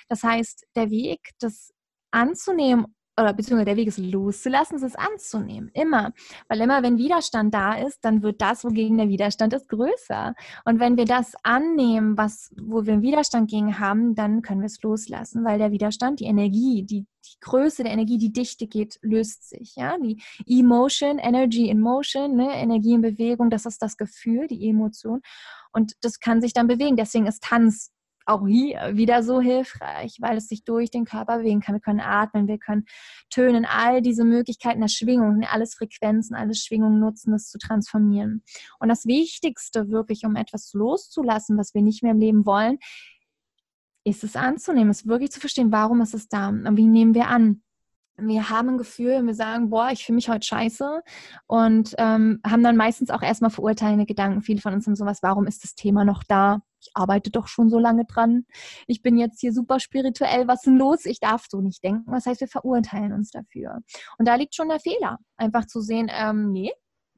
Das heißt, der Weg, das anzunehmen oder beziehungsweise der Weg ist loszulassen, es ist anzunehmen. Immer. Weil immer, wenn Widerstand da ist, dann wird das, wogegen der Widerstand ist, größer. Und wenn wir das annehmen, was, wo wir einen Widerstand gegen haben, dann können wir es loslassen, weil der Widerstand, die Energie, die, die Größe der Energie, die Dichte geht, löst sich. Ja? Die Emotion, Energy in Motion, ne? Energie in Bewegung, das ist das Gefühl, die Emotion. Und das kann sich dann bewegen. Deswegen ist Tanz auch hier wieder so hilfreich, weil es sich durch den Körper bewegen kann. Wir können atmen, wir können tönen, all diese Möglichkeiten der Schwingung, alles Frequenzen, alles Schwingungen nutzen, das zu transformieren. Und das Wichtigste wirklich, um etwas loszulassen, was wir nicht mehr im Leben wollen, ist es anzunehmen, es wirklich zu verstehen, warum ist es da und wie nehmen wir an wir haben ein Gefühl wir sagen, boah, ich fühle mich heute scheiße und ähm, haben dann meistens auch erstmal verurteilende Gedanken. Viele von uns haben sowas, warum ist das Thema noch da? Ich arbeite doch schon so lange dran. Ich bin jetzt hier super spirituell, was ist denn los? Ich darf so nicht denken. Das heißt, wir verurteilen uns dafür. Und da liegt schon der Fehler, einfach zu sehen, ähm, nee,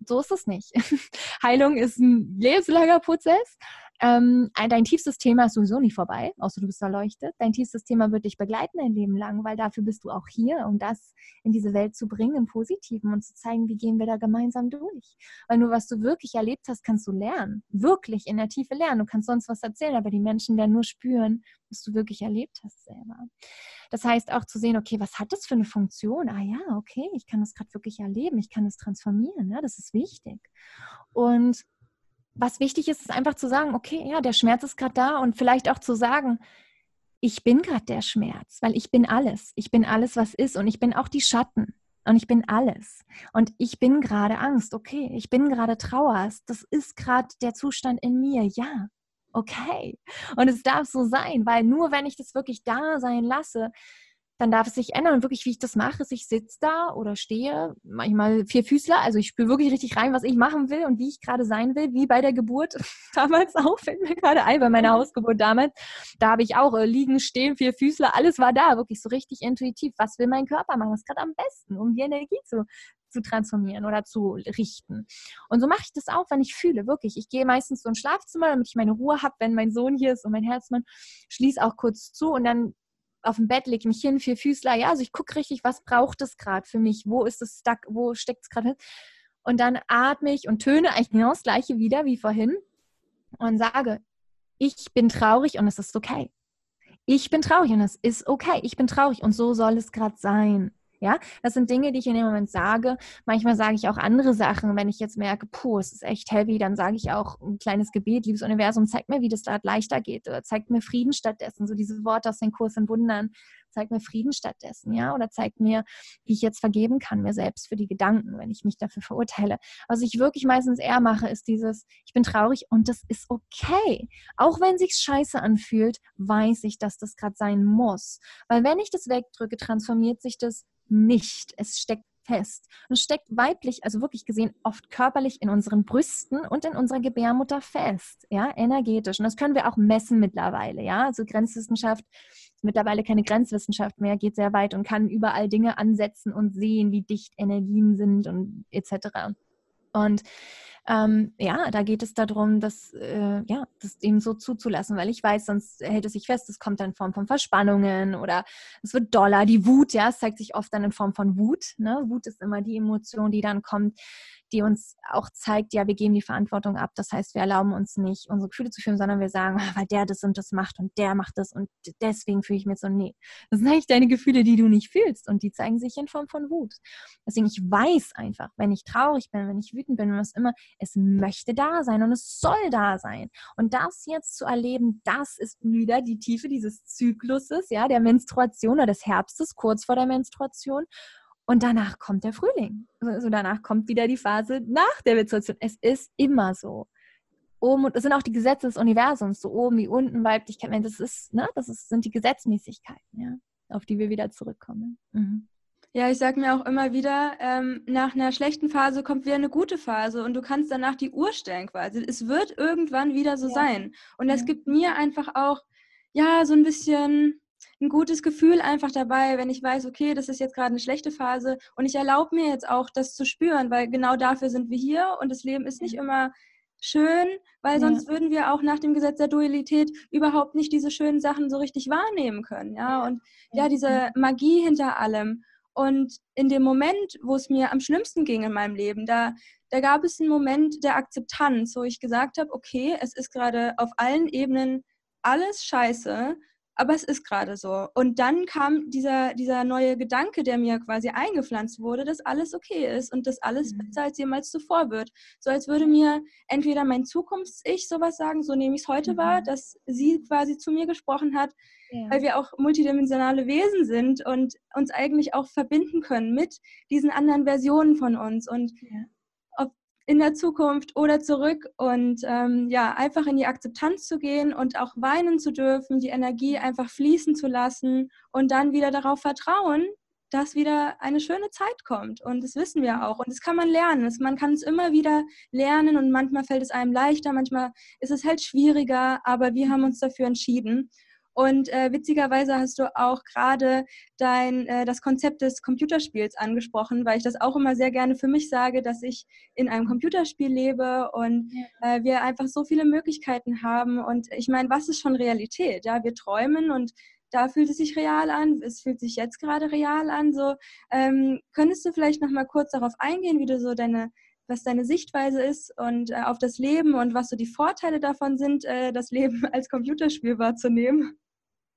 so ist es nicht. Heilung ist ein lebenslanger Prozess ähm, dein tiefstes Thema ist sowieso nicht vorbei, außer du bist erleuchtet. Dein tiefstes Thema wird dich begleiten dein Leben lang, weil dafür bist du auch hier, um das in diese Welt zu bringen, im Positiven und zu zeigen, wie gehen wir da gemeinsam durch. Weil nur was du wirklich erlebt hast, kannst du lernen. Wirklich in der Tiefe lernen. Du kannst sonst was erzählen, aber die Menschen werden nur spüren, was du wirklich erlebt hast selber. Das heißt auch zu sehen, okay, was hat das für eine Funktion? Ah ja, okay, ich kann das gerade wirklich erleben, ich kann es transformieren, ja, das ist wichtig. Und was wichtig ist, ist einfach zu sagen, okay, ja, der Schmerz ist gerade da und vielleicht auch zu sagen, ich bin gerade der Schmerz, weil ich bin alles. Ich bin alles, was ist und ich bin auch die Schatten und ich bin alles. Und ich bin gerade Angst, okay, ich bin gerade Trauer, das ist gerade der Zustand in mir, ja, okay. Und es darf so sein, weil nur wenn ich das wirklich da sein lasse, dann darf es sich ändern. Und wirklich, wie ich das mache, ist, ich sitze da oder stehe, manchmal vier Füßler, also ich spüre wirklich richtig rein, was ich machen will und wie ich gerade sein will, wie bei der Geburt damals auch, fällt mir gerade ein, bei meiner mhm. Hausgeburt damals. Da habe ich auch äh, liegen, stehen, vier Füßler, alles war da, wirklich so richtig intuitiv. Was will mein Körper machen? Was gerade am besten, um die Energie zu, zu transformieren oder zu richten. Und so mache ich das auch, wenn ich fühle, wirklich. Ich gehe meistens so ins Schlafzimmer, damit ich meine Ruhe habe, wenn mein Sohn hier ist und mein Herzmann, schließe auch kurz zu und dann auf dem Bett, lege mich hin, vier Füßler, ja, also ich gucke richtig, was braucht es gerade für mich, wo ist es stuck, wo steckt es gerade hin. Und dann atme ich und töne eigentlich genau das gleiche wieder wie vorhin und sage, ich bin traurig und es ist okay. Ich bin traurig und es ist okay. Ich bin traurig und so soll es gerade sein. Ja, das sind Dinge, die ich in dem Moment sage. Manchmal sage ich auch andere Sachen. Wenn ich jetzt merke, puh, es ist echt heavy, dann sage ich auch ein kleines Gebet, liebes Universum, zeig mir, wie das da leichter geht oder zeig mir Frieden stattdessen. So diese Worte aus den Kurs in Wundern zeig mir Frieden stattdessen, ja, oder zeig mir, wie ich jetzt vergeben kann mir selbst für die Gedanken, wenn ich mich dafür verurteile. Was ich wirklich meistens eher mache, ist dieses, ich bin traurig und das ist okay. Auch wenn sich's scheiße anfühlt, weiß ich, dass das gerade sein muss. Weil wenn ich das wegdrücke, transformiert sich das nicht. Es steckt fest. Und steckt weiblich, also wirklich gesehen, oft körperlich in unseren Brüsten und in unserer Gebärmutter fest, ja, energetisch. Und das können wir auch messen mittlerweile, ja. Also Grenzwissenschaft ist mittlerweile keine Grenzwissenschaft mehr, geht sehr weit und kann überall Dinge ansetzen und sehen, wie dicht Energien sind und etc. Und ähm, ja, da geht es darum, das, äh, ja, das eben so zuzulassen, weil ich weiß, sonst hält es sich fest, es kommt dann in Form von Verspannungen oder es wird doller. Die Wut, ja, es zeigt sich oft dann in Form von Wut. Ne? Wut ist immer die Emotion, die dann kommt, die uns auch zeigt, ja, wir geben die Verantwortung ab. Das heißt, wir erlauben uns nicht, unsere Gefühle zu fühlen, sondern wir sagen, ah, weil der das und das macht und der macht das und deswegen fühle ich mir so, nee. Das sind eigentlich deine Gefühle, die du nicht fühlst und die zeigen sich in Form von Wut. Deswegen, ich weiß einfach, wenn ich traurig bin, wenn ich wütend bin, was immer, es möchte da sein und es soll da sein. Und das jetzt zu erleben, das ist wieder die Tiefe dieses Zykluses, ja, der Menstruation oder des Herbstes, kurz vor der Menstruation. Und danach kommt der Frühling. Also danach kommt wieder die Phase nach der Menstruation. Es ist immer so. Oben, das sind auch die Gesetze des Universums, so oben wie unten, Weiblichkeit. Das ist, ne, das ist, sind die Gesetzmäßigkeiten, ja, auf die wir wieder zurückkommen. Mhm. Ja, ich sage mir auch immer wieder, ähm, nach einer schlechten Phase kommt wieder eine gute Phase und du kannst danach die Uhr stellen quasi. Es wird irgendwann wieder so ja. sein. Und das ja. gibt mir einfach auch, ja, so ein bisschen ein gutes Gefühl einfach dabei, wenn ich weiß, okay, das ist jetzt gerade eine schlechte Phase. Und ich erlaube mir jetzt auch, das zu spüren, weil genau dafür sind wir hier und das Leben ist nicht immer schön, weil sonst ja. würden wir auch nach dem Gesetz der Dualität überhaupt nicht diese schönen Sachen so richtig wahrnehmen können, ja, und ja, diese Magie hinter allem. Und in dem Moment, wo es mir am schlimmsten ging in meinem Leben, da, da gab es einen Moment der Akzeptanz, wo ich gesagt habe, okay, es ist gerade auf allen Ebenen alles scheiße, aber es ist gerade so. Und dann kam dieser, dieser neue Gedanke, der mir quasi eingepflanzt wurde, dass alles okay ist und dass alles mhm. besser als jemals zuvor wird. So als würde mir entweder mein Zukunfts-Ich sowas sagen, so nehme ich es heute mhm. wahr, dass sie quasi zu mir gesprochen hat, ja. weil wir auch multidimensionale Wesen sind und uns eigentlich auch verbinden können mit diesen anderen Versionen von uns. Und ja in der Zukunft oder zurück und ähm, ja, einfach in die Akzeptanz zu gehen und auch weinen zu dürfen, die Energie einfach fließen zu lassen und dann wieder darauf vertrauen, dass wieder eine schöne Zeit kommt. Und das wissen wir auch. Und das kann man lernen. man kann es immer wieder lernen und manchmal fällt es einem leichter, manchmal ist es halt schwieriger, aber wir haben uns dafür entschieden. Und äh, witzigerweise hast du auch gerade dein äh, das Konzept des Computerspiels angesprochen, weil ich das auch immer sehr gerne für mich sage, dass ich in einem Computerspiel lebe und ja. äh, wir einfach so viele Möglichkeiten haben. Und ich meine, was ist schon Realität? Ja, wir träumen und da fühlt es sich real an, es fühlt sich jetzt gerade real an. So, ähm, könntest du vielleicht noch mal kurz darauf eingehen, wie du so deine was deine Sichtweise ist und äh, auf das Leben und was so die Vorteile davon sind, äh, das Leben als Computerspiel wahrzunehmen?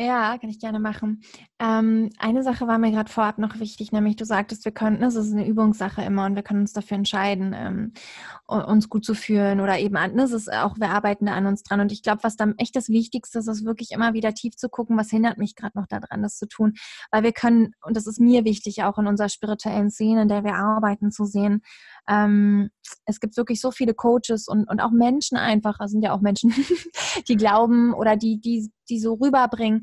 Ja, kann ich gerne machen. Ähm, eine Sache war mir gerade vorab noch wichtig, nämlich du sagtest, wir könnten, das ist eine Übungssache immer und wir können uns dafür entscheiden, ähm, uns gut zu fühlen oder eben an, das ist auch, wir arbeiten da an uns dran. Und ich glaube, was dann echt das Wichtigste ist, ist wirklich immer wieder tief zu gucken, was hindert mich gerade noch daran, das zu tun. Weil wir können, und das ist mir wichtig, auch in unserer spirituellen Szene, in der wir arbeiten, zu sehen, ähm, es gibt wirklich so viele Coaches und, und auch Menschen einfach, es sind ja auch Menschen, die glauben oder die, die, die so rüberbringen,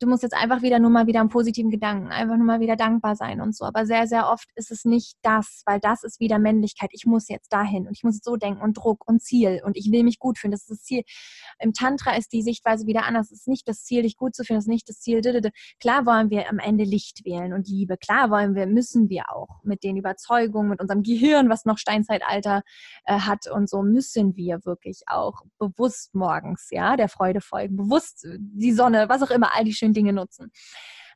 du musst jetzt einfach wieder nur mal wieder einen positiven Gedanken, einfach nur mal wieder dankbar sein und so. Aber sehr, sehr oft ist es nicht das, weil das ist wieder Männlichkeit. Ich muss jetzt dahin und ich muss so denken und Druck und Ziel und ich will mich gut fühlen. Das ist das Ziel. Im Tantra ist die Sichtweise wieder anders. Es ist nicht das Ziel, dich gut zu fühlen, es ist nicht das Ziel. Klar wollen wir am Ende Licht wählen und Liebe. Klar wollen wir, müssen wir auch mit den Überzeugungen, mit unserem Gehirn, was noch Steinzeitalter äh, hat und so, müssen wir wirklich auch bewusst morgens, ja, der Freude folgen, bewusst die Sonne, was auch immer, all die schönen Dinge nutzen.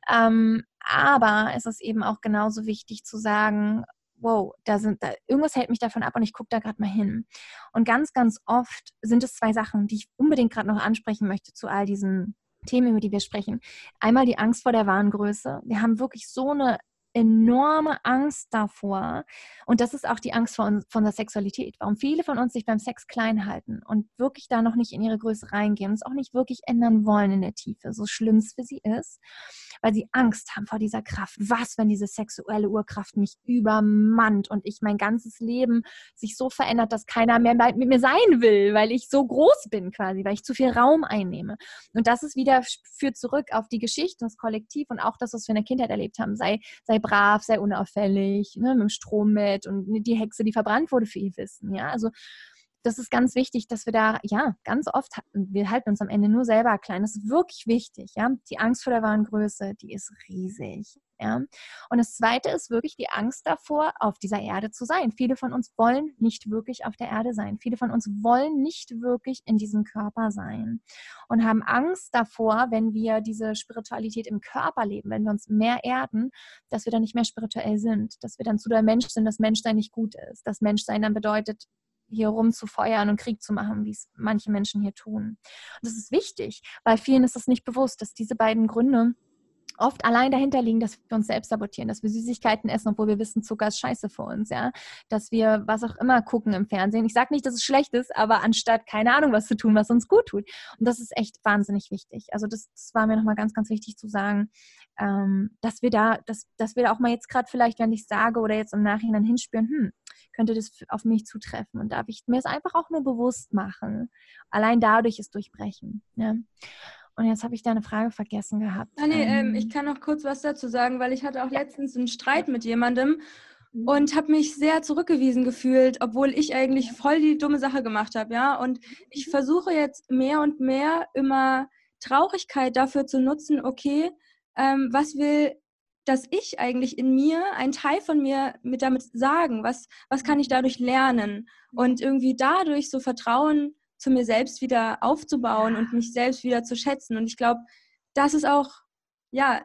Ähm, aber es ist eben auch genauso wichtig zu sagen, wow, da sind, da, irgendwas hält mich davon ab und ich gucke da gerade mal hin. Und ganz, ganz oft sind es zwei Sachen, die ich unbedingt gerade noch ansprechen möchte zu all diesen Themen, über die wir sprechen. Einmal die Angst vor der wahren Größe. Wir haben wirklich so eine enorme Angst davor. Und das ist auch die Angst von, von der Sexualität. Warum viele von uns sich beim Sex klein halten und wirklich da noch nicht in ihre Größe reingehen und es auch nicht wirklich ändern wollen in der Tiefe, so schlimm es für sie ist, weil sie Angst haben vor dieser Kraft. Was, wenn diese sexuelle Urkraft mich übermannt und ich mein ganzes Leben sich so verändert, dass keiner mehr mit mir sein will, weil ich so groß bin quasi, weil ich zu viel Raum einnehme. Und das ist wieder, führt zurück auf die Geschichte, das Kollektiv und auch das, was wir in der Kindheit erlebt haben. Sei, sei brav, sei unauffällig, ne, mit dem Strom mit und die Hexe, die verbrannt wurde für ihr Wissen. Ja, also das ist ganz wichtig, dass wir da, ja, ganz oft, wir halten uns am Ende nur selber klein. Das ist wirklich wichtig, ja. Die Angst vor der wahren Größe, die ist riesig, ja. Und das zweite ist wirklich die Angst davor, auf dieser Erde zu sein. Viele von uns wollen nicht wirklich auf der Erde sein. Viele von uns wollen nicht wirklich in diesem Körper sein und haben Angst davor, wenn wir diese Spiritualität im Körper leben, wenn wir uns mehr erden, dass wir dann nicht mehr spirituell sind, dass wir dann zu der Mensch sind, dass Menschsein nicht gut ist, dass Menschsein dann bedeutet, hier rumzufeuern und Krieg zu machen, wie es manche Menschen hier tun. Und das ist wichtig, weil vielen ist es nicht bewusst, dass diese beiden Gründe oft allein dahinter liegen, dass wir uns selbst sabotieren, dass wir Süßigkeiten essen, obwohl wir wissen, Zucker ist scheiße für uns, ja. Dass wir was auch immer gucken im Fernsehen. Ich sage nicht, dass es schlecht ist, aber anstatt keine Ahnung was zu tun, was uns gut tut. Und das ist echt wahnsinnig wichtig. Also das, das war mir nochmal ganz, ganz wichtig zu sagen, ähm, dass wir da, dass, dass wir da auch mal jetzt gerade vielleicht, wenn ich sage oder jetzt im Nachhinein hinspüren, hm, könnte das auf mich zutreffen und darf ich mir es einfach auch nur bewusst machen. Allein dadurch es durchbrechen. Ja. Und jetzt habe ich da eine Frage vergessen gehabt. Ah, nee, ähm, ich ähm. kann noch kurz was dazu sagen, weil ich hatte auch ja. letztens einen Streit mit jemandem mhm. und habe mich sehr zurückgewiesen gefühlt, obwohl ich eigentlich voll die dumme Sache gemacht habe, ja. Und ich mhm. versuche jetzt mehr und mehr immer Traurigkeit dafür zu nutzen, okay, ähm, was will das Ich eigentlich in mir, ein Teil von mir mit damit sagen, was, was kann ich dadurch lernen und irgendwie dadurch so Vertrauen zu mir selbst wieder aufzubauen und mich selbst wieder zu schätzen. Und ich glaube, das ist auch, ja,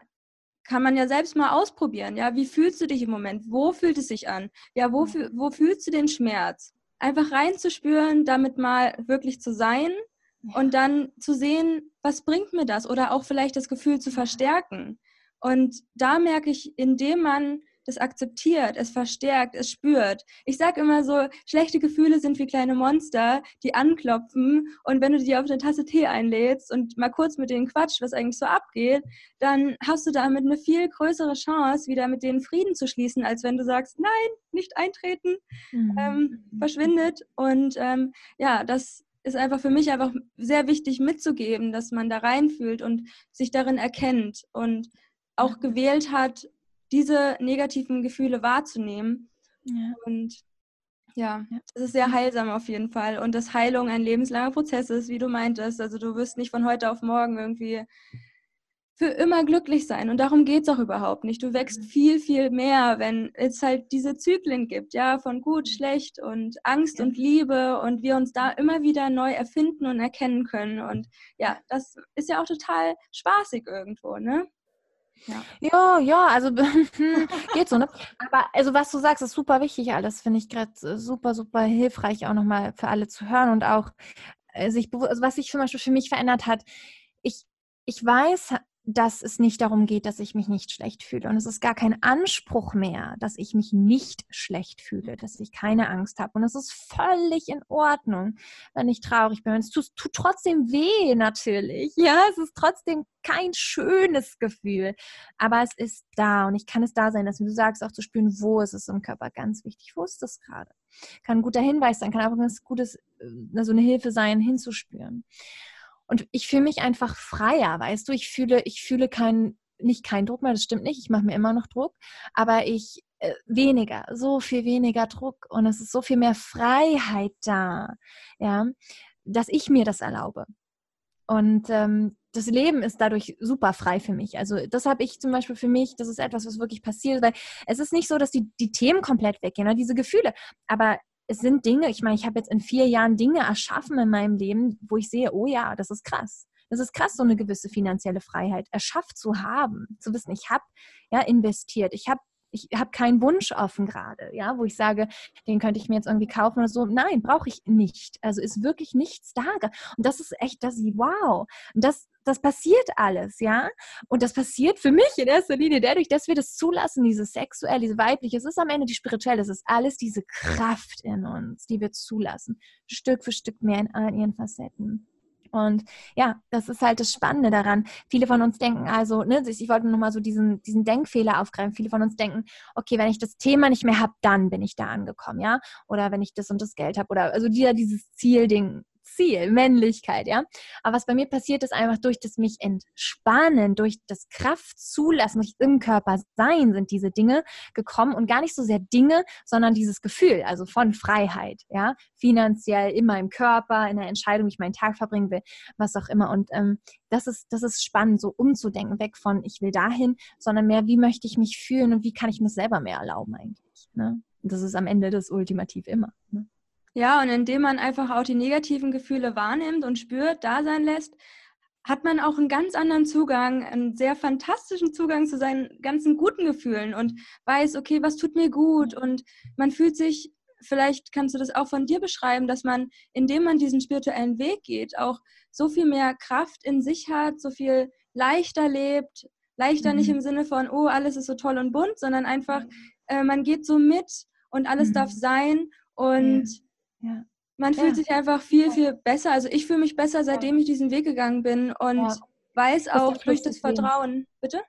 kann man ja selbst mal ausprobieren. Ja, wie fühlst du dich im Moment? Wo fühlt es sich an? Ja, wo, wo fühlst du den Schmerz? Einfach reinzuspüren, damit mal wirklich zu sein und dann zu sehen, was bringt mir das? Oder auch vielleicht das Gefühl zu verstärken. Und da merke ich, indem man das akzeptiert, es verstärkt, es spürt. Ich sage immer so, schlechte Gefühle sind wie kleine Monster, die anklopfen und wenn du die auf eine Tasse Tee einlädst und mal kurz mit denen quatscht, was eigentlich so abgeht, dann hast du damit eine viel größere Chance, wieder mit denen Frieden zu schließen, als wenn du sagst, nein, nicht eintreten, mhm. ähm, verschwindet. Und ähm, ja, das ist einfach für mich einfach sehr wichtig mitzugeben, dass man da reinfühlt und sich darin erkennt und auch gewählt hat, diese negativen Gefühle wahrzunehmen. Ja. Und ja, das ist sehr heilsam auf jeden Fall. Und dass Heilung ein lebenslanger Prozess ist, wie du meintest. Also du wirst nicht von heute auf morgen irgendwie für immer glücklich sein. Und darum geht es auch überhaupt nicht. Du wächst mhm. viel, viel mehr, wenn es halt diese Zyklen gibt, ja, von gut, schlecht und Angst ja. und Liebe und wir uns da immer wieder neu erfinden und erkennen können. Und ja, das ist ja auch total spaßig irgendwo, ne? Ja. ja, ja, also geht so, ne? Aber also was du sagst, ist super wichtig alles, finde ich gerade äh, super, super hilfreich auch nochmal für alle zu hören und auch äh, sich also was sich zum Beispiel für mich verändert hat. Ich, ich weiß, dass es nicht darum geht, dass ich mich nicht schlecht fühle. Und es ist gar kein Anspruch mehr, dass ich mich nicht schlecht fühle, dass ich keine Angst habe. Und es ist völlig in Ordnung, wenn ich traurig bin. Es tut, tut trotzdem weh, natürlich. Ja, es ist trotzdem kein schönes Gefühl. Aber es ist da und ich kann es da sein, dass du sagst, auch zu spüren, wo ist es im Körper ganz wichtig. Wo ist das gerade? Kann ein guter Hinweis sein, kann auch ein gutes, äh, so eine Hilfe sein, hinzuspüren. Und ich fühle mich einfach freier, weißt du? Ich fühle, ich fühle keinen, nicht keinen Druck mehr, das stimmt nicht, ich mache mir immer noch Druck, aber ich äh, weniger, so viel weniger Druck und es ist so viel mehr Freiheit da, ja, dass ich mir das erlaube. Und ähm, das Leben ist dadurch super frei für mich. Also das habe ich zum Beispiel für mich, das ist etwas, was wirklich passiert, weil es ist nicht so, dass die, die Themen komplett weggehen, oder diese Gefühle, aber es sind Dinge, ich meine, ich habe jetzt in vier Jahren Dinge erschaffen in meinem Leben, wo ich sehe, oh ja, das ist krass. Das ist krass, so eine gewisse finanzielle Freiheit erschafft zu haben, zu wissen, ich habe ja investiert, ich habe ich habe keinen Wunsch offen gerade, ja, wo ich sage, den könnte ich mir jetzt irgendwie kaufen oder so. Nein, brauche ich nicht. Also ist wirklich nichts da. Und das ist echt, das wow. Und das, das passiert alles, ja. Und das passiert für mich in erster Linie dadurch, dass wir das zulassen, dieses sexuell, diese weibliche, es ist am Ende die spirituelle, es ist alles diese Kraft in uns, die wir zulassen. Stück für Stück mehr in all ihren Facetten. Und ja, das ist halt das Spannende daran. Viele von uns denken also, ne, ich wollte nochmal so diesen, diesen Denkfehler aufgreifen. Viele von uns denken, okay, wenn ich das Thema nicht mehr habe, dann bin ich da angekommen, ja. Oder wenn ich das und das Geld habe. Oder also dieser, dieses Zielding Ziel, Männlichkeit, ja. Aber was bei mir passiert ist einfach durch das mich entspannen, durch das Kraft zulassen, durch im Körper sein, sind diese Dinge gekommen und gar nicht so sehr Dinge, sondern dieses Gefühl, also von Freiheit, ja, finanziell in meinem Körper, in der Entscheidung, wie ich meinen Tag verbringen will, was auch immer. Und ähm, das ist, das ist spannend, so umzudenken, weg von ich will dahin, sondern mehr, wie möchte ich mich fühlen und wie kann ich mir selber mehr erlauben eigentlich. Ne? Das ist am Ende das Ultimativ immer. Ne? Ja, und indem man einfach auch die negativen Gefühle wahrnimmt und spürt, da sein lässt, hat man auch einen ganz anderen Zugang, einen sehr fantastischen Zugang zu seinen ganzen guten Gefühlen und weiß, okay, was tut mir gut und man fühlt sich, vielleicht kannst du das auch von dir beschreiben, dass man, indem man diesen spirituellen Weg geht, auch so viel mehr Kraft in sich hat, so viel leichter lebt, leichter mhm. nicht im Sinne von, oh, alles ist so toll und bunt, sondern einfach, äh, man geht so mit und alles mhm. darf sein und ja ja. Man fühlt sich einfach viel, viel besser. Also ich fühle mich besser, seitdem ich diesen Weg gegangen bin und ja. weiß auch durch das Vertrauen. Bitte?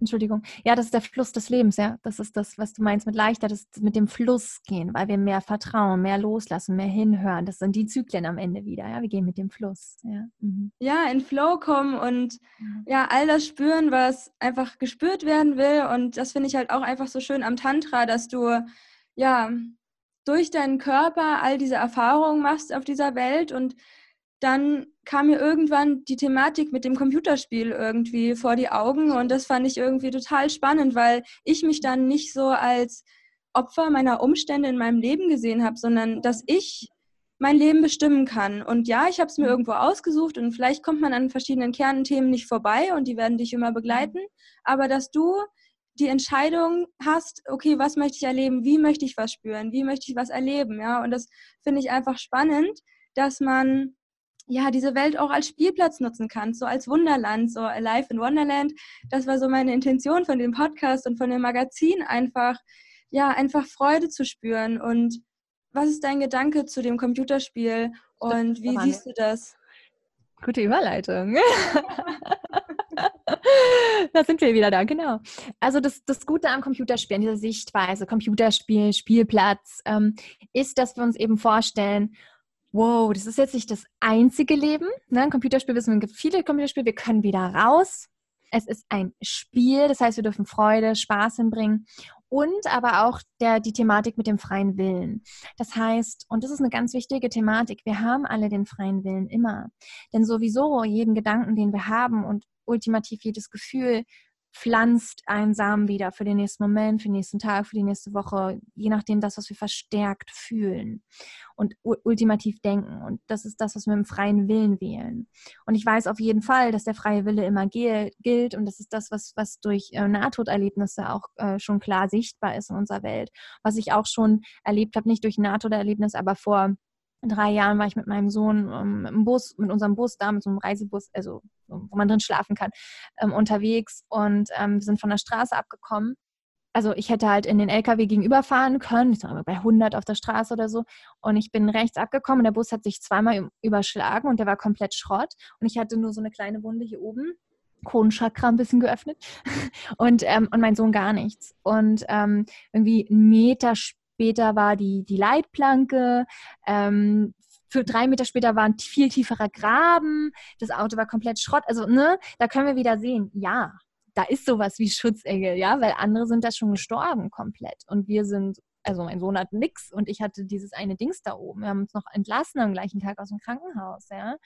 Entschuldigung. Ja, das ist der Fluss des Lebens, ja. Das ist das, was du meinst mit leichter, das mit dem Fluss gehen, weil wir mehr vertrauen, mehr loslassen, mehr hinhören. Das sind die Zyklen am Ende wieder, ja. Wir gehen mit dem Fluss, ja. Mhm. Ja, in Flow kommen und ja, all das spüren, was einfach gespürt werden will. Und das finde ich halt auch einfach so schön am Tantra, dass du ja durch deinen Körper all diese Erfahrungen machst auf dieser Welt und dann kam mir irgendwann die Thematik mit dem Computerspiel irgendwie vor die Augen und das fand ich irgendwie total spannend, weil ich mich dann nicht so als Opfer meiner Umstände in meinem Leben gesehen habe, sondern dass ich mein Leben bestimmen kann. Und ja, ich habe es mir mhm. irgendwo ausgesucht und vielleicht kommt man an verschiedenen Kernthemen nicht vorbei und die werden dich immer begleiten, aber dass du die Entscheidung hast, okay, was möchte ich erleben, wie möchte ich was spüren, wie möchte ich was erleben, ja, und das finde ich einfach spannend, dass man ja diese Welt auch als Spielplatz nutzen kann, so als Wunderland, so Alive in Wonderland. Das war so meine Intention von dem Podcast und von dem Magazin einfach, ja, einfach Freude zu spüren und was ist dein Gedanke zu dem Computerspiel und wie siehst du das? Gute Überleitung. da sind wir wieder da, genau. Also das, das Gute am Computerspielen, diese Sichtweise, Computerspiel, Spielplatz, ähm, ist, dass wir uns eben vorstellen, wow, das ist jetzt nicht das einzige Leben. Ne? Ein Computerspiel wissen wir, gibt viele Computerspiele, wir können wieder raus. Es ist ein Spiel, das heißt, wir dürfen Freude, Spaß hinbringen und aber auch der, die Thematik mit dem freien Willen. Das heißt, und das ist eine ganz wichtige Thematik, wir haben alle den freien Willen immer. Denn sowieso jeden Gedanken, den wir haben und ultimativ jedes Gefühl pflanzt einen Samen wieder für den nächsten Moment, für den nächsten Tag, für die nächste Woche, je nachdem das, was wir verstärkt fühlen und ultimativ denken. Und das ist das, was wir im freien Willen wählen. Und ich weiß auf jeden Fall, dass der freie Wille immer gilt und das ist das, was, was durch äh, Nahtoderlebnisse auch äh, schon klar sichtbar ist in unserer Welt. Was ich auch schon erlebt habe, nicht durch Nahtoderlebnis, aber vor drei Jahren war ich mit meinem Sohn ähm, im Bus, mit unserem Bus da, mit so einem Reisebus, also wo man drin schlafen kann, ähm, unterwegs und ähm, sind von der Straße abgekommen. Also ich hätte halt in den LKW gegenüberfahren können, ich sage bei 100 auf der Straße oder so und ich bin rechts abgekommen und der Bus hat sich zweimal überschlagen und der war komplett Schrott und ich hatte nur so eine kleine Wunde hier oben Kronenchakra ein bisschen geöffnet und, ähm, und mein Sohn gar nichts. Und ähm, irgendwie einen Meter später war die, die Leitplanke. Ähm, für drei Meter später war ein viel tieferer Graben, das Auto war komplett Schrott. Also, ne, da können wir wieder sehen, ja, da ist sowas wie Schutzengel, ja, weil andere sind da schon gestorben komplett. Und wir sind, also mein Sohn hat nichts und ich hatte dieses eine Dings da oben. Wir haben uns noch entlassen am gleichen Tag aus dem Krankenhaus, ja.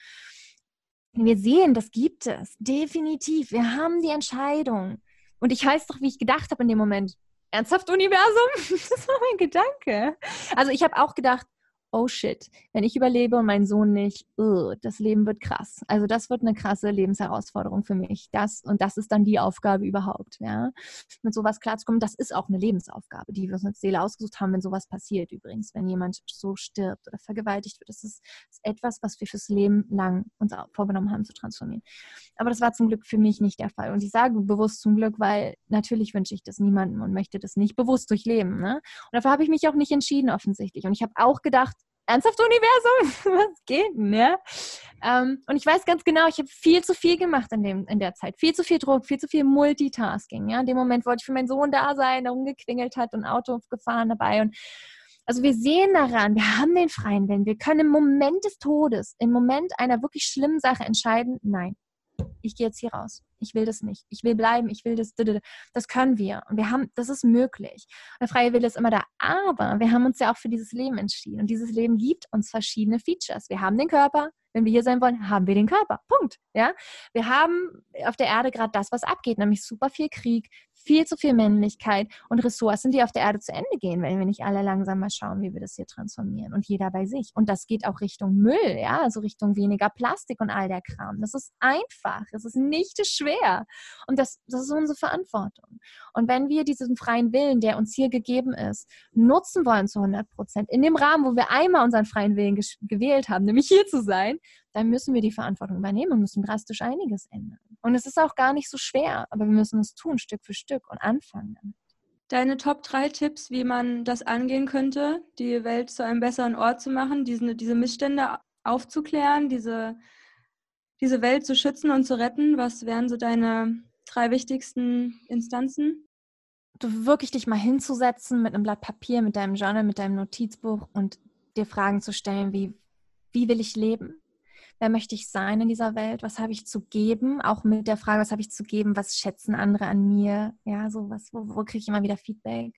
Wir sehen, das gibt es, definitiv. Wir haben die Entscheidung. Und ich weiß doch, wie ich gedacht habe in dem Moment. Ernsthaft Universum? Das war mein Gedanke. Also ich habe auch gedacht, oh shit, wenn ich überlebe und mein Sohn nicht, ugh, das Leben wird krass. Also das wird eine krasse Lebensherausforderung für mich. Das und das ist dann die Aufgabe überhaupt, ja. Mit sowas klarzukommen, das ist auch eine Lebensaufgabe, die wir uns als Seele ausgesucht haben, wenn sowas passiert übrigens, wenn jemand so stirbt oder vergewaltigt wird. Das ist, ist etwas, was wir fürs Leben lang uns vorgenommen haben zu transformieren. Aber das war zum Glück für mich nicht der Fall. Und ich sage bewusst zum Glück, weil natürlich wünsche ich das niemandem und möchte das nicht bewusst durchleben. Ne? Und dafür habe ich mich auch nicht entschieden offensichtlich. Und ich habe auch gedacht, ernsthaft Universum? Was geht denn, ja? Ähm, und ich weiß ganz genau, ich habe viel zu viel gemacht in, dem, in der Zeit. Viel zu viel Druck, viel zu viel Multitasking. Ja? In dem Moment wollte ich für meinen Sohn da sein, der rumgequengelt hat und Auto gefahren dabei. Und also wir sehen daran, wir haben den freien Willen. Wir können im Moment des Todes, im Moment einer wirklich schlimmen Sache entscheiden, nein, ich gehe jetzt hier raus. Ich will das nicht. Ich will bleiben. Ich will das. Das können wir. Und wir haben, das ist möglich. Der freie Wille ist immer da. Aber wir haben uns ja auch für dieses Leben entschieden. Und dieses Leben gibt uns verschiedene Features. Wir haben den Körper. Wenn wir hier sein wollen, haben wir den Körper. Punkt. Ja? Wir haben auf der Erde gerade das, was abgeht, nämlich super viel Krieg, viel zu viel Männlichkeit und Ressourcen, die auf der Erde zu Ende gehen, wenn wir nicht alle langsam mal schauen, wie wir das hier transformieren und jeder bei sich. Und das geht auch Richtung Müll, ja, also Richtung weniger Plastik und all der Kram. Das ist einfach, es ist nicht schwer und das, das ist unsere Verantwortung. Und wenn wir diesen freien Willen, der uns hier gegeben ist, nutzen wollen zu 100 Prozent, in dem Rahmen, wo wir einmal unseren freien Willen gewählt haben, nämlich hier zu sein, dann müssen wir die Verantwortung übernehmen und müssen drastisch einiges ändern. Und es ist auch gar nicht so schwer, aber wir müssen es tun, Stück für Stück und anfangen. Deine Top 3 Tipps, wie man das angehen könnte, die Welt zu einem besseren Ort zu machen, diese, diese Missstände aufzuklären, diese, diese Welt zu schützen und zu retten. Was wären so deine drei wichtigsten Instanzen? Du wirklich dich mal hinzusetzen mit einem Blatt Papier, mit deinem Journal, mit deinem Notizbuch und dir Fragen zu stellen, wie, wie will ich leben? Wer möchte ich sein in dieser Welt, was habe ich zu geben, auch mit der Frage, was habe ich zu geben, was schätzen andere an mir, ja, so was, wo, wo kriege ich immer wieder Feedback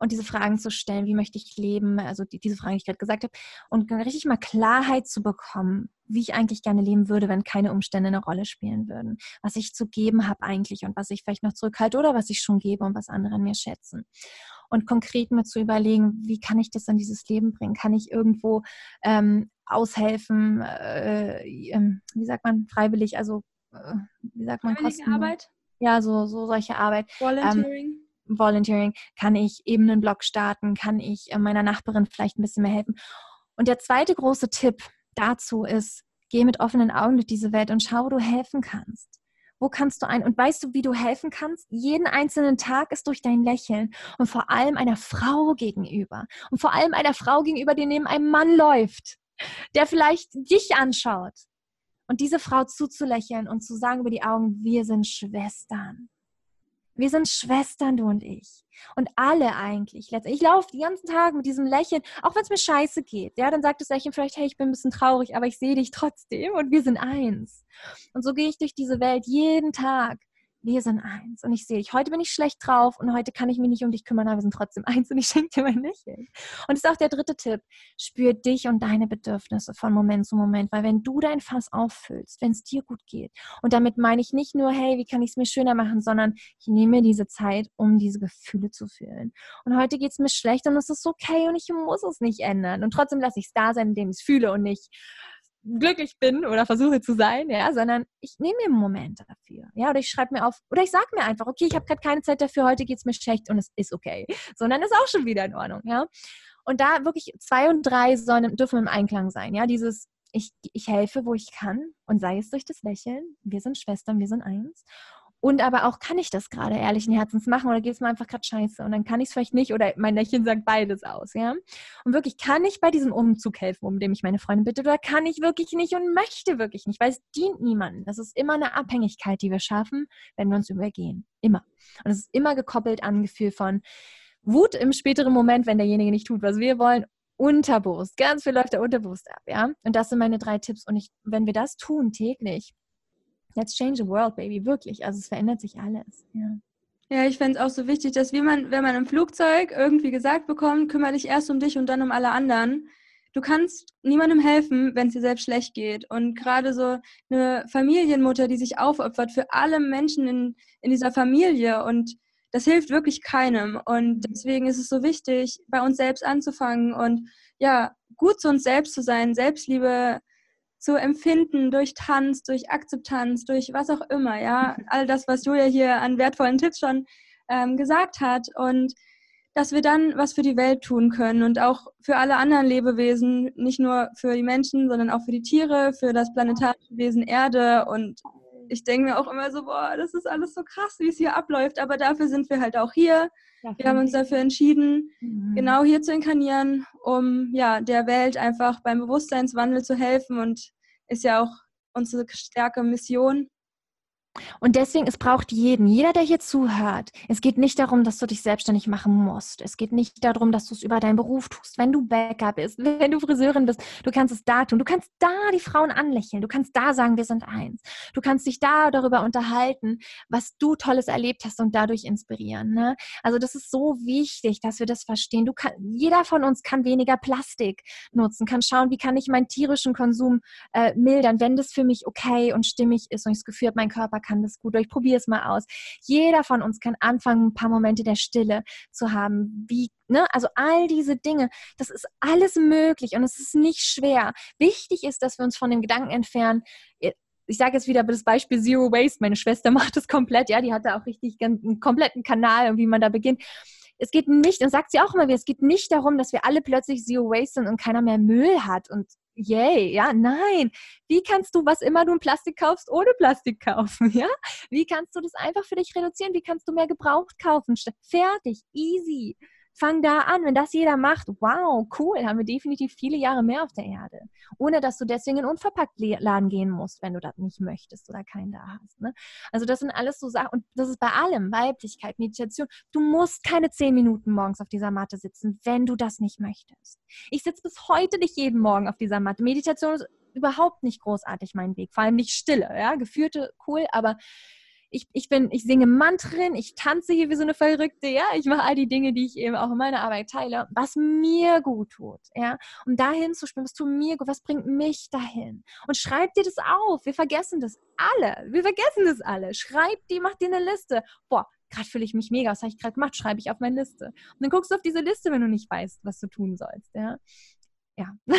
und diese Fragen zu stellen, wie möchte ich leben, also die, diese Fragen, die ich gerade gesagt habe, und richtig mal Klarheit zu bekommen, wie ich eigentlich gerne leben würde, wenn keine Umstände eine Rolle spielen würden, was ich zu geben habe eigentlich und was ich vielleicht noch zurückhalte oder was ich schon gebe und was andere an mir schätzen und konkret mir zu überlegen, wie kann ich das in dieses Leben bringen? Kann ich irgendwo ähm, aushelfen? Äh, ähm, wie sagt man freiwillig? Also äh, wie sagt man kostenlos? Arbeit? Ja, so so solche Arbeit. Volunteering. Ähm, Volunteering. Kann ich eben einen Blog starten? Kann ich äh, meiner Nachbarin vielleicht ein bisschen mehr helfen? Und der zweite große Tipp dazu ist, geh mit offenen Augen durch diese Welt und schau, wo du helfen kannst. Wo kannst du ein? Und weißt du, wie du helfen kannst? Jeden einzelnen Tag ist durch dein Lächeln und vor allem einer Frau gegenüber. Und vor allem einer Frau gegenüber, die neben einem Mann läuft, der vielleicht dich anschaut. Und diese Frau zuzulächeln und zu sagen über die Augen, wir sind Schwestern. Wir sind Schwestern, du und ich. Und alle eigentlich. Ich laufe die ganzen Tag mit diesem Lächeln, auch wenn es mir scheiße geht. Ja, dann sagt das Lächeln vielleicht, hey, ich bin ein bisschen traurig, aber ich sehe dich trotzdem und wir sind eins. Und so gehe ich durch diese Welt jeden Tag wir sind eins. Und ich sehe dich, heute bin ich schlecht drauf und heute kann ich mich nicht um dich kümmern, aber wir sind trotzdem eins und ich schenke dir mein Lächeln. Und das ist auch der dritte Tipp. Spür dich und deine Bedürfnisse von Moment zu Moment, weil wenn du dein Fass auffüllst, wenn es dir gut geht, und damit meine ich nicht nur, hey, wie kann ich es mir schöner machen, sondern ich nehme diese Zeit, um diese Gefühle zu fühlen. Und heute geht es mir schlecht und es ist okay und ich muss es nicht ändern. Und trotzdem lasse ich es da sein, indem ich es fühle und nicht glücklich bin oder versuche zu sein, ja, sondern ich nehme mir einen Moment dafür, ja, oder ich schreibe mir auf, oder ich sage mir einfach, okay, ich habe gerade keine Zeit dafür, heute geht es mir schlecht und es ist okay, sondern ist auch schon wieder in Ordnung, ja. Und da wirklich zwei und drei sollen, dürfen im Einklang sein, ja, dieses ich, ich helfe, wo ich kann und sei es durch das Lächeln, wir sind Schwestern, wir sind eins und aber auch, kann ich das gerade ehrlichen Herzens machen oder geht es mir einfach gerade scheiße? Und dann kann ich es vielleicht nicht oder mein Lächeln sagt beides aus, ja? Und wirklich, kann ich bei diesem Umzug helfen, um dem ich meine Freundin bitte, oder kann ich wirklich nicht und möchte wirklich nicht, weil es dient niemandem. Das ist immer eine Abhängigkeit, die wir schaffen, wenn wir uns übergehen. Immer. Und es ist immer gekoppelt an ein Gefühl von Wut im späteren Moment, wenn derjenige nicht tut, was wir wollen, unterbewusst. Ganz viel läuft da unterbewusst ab, ja. Und das sind meine drei Tipps. Und ich, wenn wir das tun täglich, let's change the world, baby, wirklich. Also es verändert sich alles, ja. Ja, ich fände es auch so wichtig, dass wie man, wenn man im Flugzeug irgendwie gesagt bekommt, kümmere dich erst um dich und dann um alle anderen. Du kannst niemandem helfen, wenn es dir selbst schlecht geht. Und gerade so eine Familienmutter, die sich aufopfert für alle Menschen in, in dieser Familie und das hilft wirklich keinem. Und deswegen ist es so wichtig, bei uns selbst anzufangen und ja, gut zu uns selbst zu sein, Selbstliebe zu empfinden durch Tanz, durch Akzeptanz, durch was auch immer, ja. Mhm. All das, was Julia hier an wertvollen Tipps schon ähm, gesagt hat. Und dass wir dann was für die Welt tun können und auch für alle anderen Lebewesen, nicht nur für die Menschen, sondern auch für die Tiere, für das planetarische Wesen Erde und ich denke mir auch immer so, boah, das ist alles so krass, wie es hier abläuft, aber dafür sind wir halt auch hier. Ja, wir haben uns dafür entschieden, mhm. genau hier zu inkarnieren, um ja der Welt einfach beim Bewusstseinswandel zu helfen und ist ja auch unsere starke Mission. Und deswegen, es braucht jeden, jeder, der hier zuhört. Es geht nicht darum, dass du dich selbstständig machen musst. Es geht nicht darum, dass du es über deinen Beruf tust. Wenn du Bäcker bist, wenn du Friseurin bist, du kannst es da tun. Du kannst da die Frauen anlächeln. Du kannst da sagen, wir sind eins. Du kannst dich da darüber unterhalten, was du Tolles erlebt hast und dadurch inspirieren. Ne? Also das ist so wichtig, dass wir das verstehen. Du kann, jeder von uns kann weniger Plastik nutzen, kann schauen, wie kann ich meinen tierischen Konsum äh, mildern, wenn das für mich okay und stimmig ist und ich das Gefühl habe, mein Körper kann das gut, oder ich probiere es mal aus. Jeder von uns kann anfangen, ein paar Momente der Stille zu haben. Wie, ne? Also all diese Dinge, das ist alles möglich und es ist nicht schwer. Wichtig ist, dass wir uns von dem Gedanken entfernen, ich sage jetzt wieder das Beispiel Zero Waste. Meine Schwester macht das komplett, ja, die hat da auch richtig einen kompletten Kanal, wie man da beginnt. Es geht nicht, und sagt sie auch immer wieder, es geht nicht darum, dass wir alle plötzlich Zero Waste sind und keiner mehr Müll hat und yay, ja, nein. Wie kannst du, was immer du in Plastik kaufst, ohne Plastik kaufen, ja? Wie kannst du das einfach für dich reduzieren? Wie kannst du mehr gebraucht kaufen? Fertig, easy. Fang da an. Wenn das jeder macht, wow, cool, haben wir definitiv viele Jahre mehr auf der Erde. Ohne dass du deswegen in unverpackt Laden gehen musst, wenn du das nicht möchtest oder keinen da hast. Ne? Also das sind alles so Sachen. Und das ist bei allem, Weiblichkeit, Meditation. Du musst keine zehn Minuten morgens auf dieser Matte sitzen, wenn du das nicht möchtest. Ich sitze bis heute nicht jeden Morgen auf dieser Matte. Meditation ist überhaupt nicht großartig mein Weg. Vor allem nicht stille, ja. Geführte, cool, aber ich, ich bin, ich singe Mantren, ich tanze hier wie so eine Verrückte, ja, ich mache all die Dinge, die ich eben auch in meiner Arbeit teile, was mir gut tut, ja, um dahin zu spielen, was tut mir gut, was bringt mich dahin? Und schreib dir das auf, wir vergessen das alle, wir vergessen das alle, schreib die, mach dir eine Liste, boah, gerade fühle ich mich mega, was habe ich gerade gemacht, schreibe ich auf meine Liste. Und dann guckst du auf diese Liste, wenn du nicht weißt, was du tun sollst, ja, ja.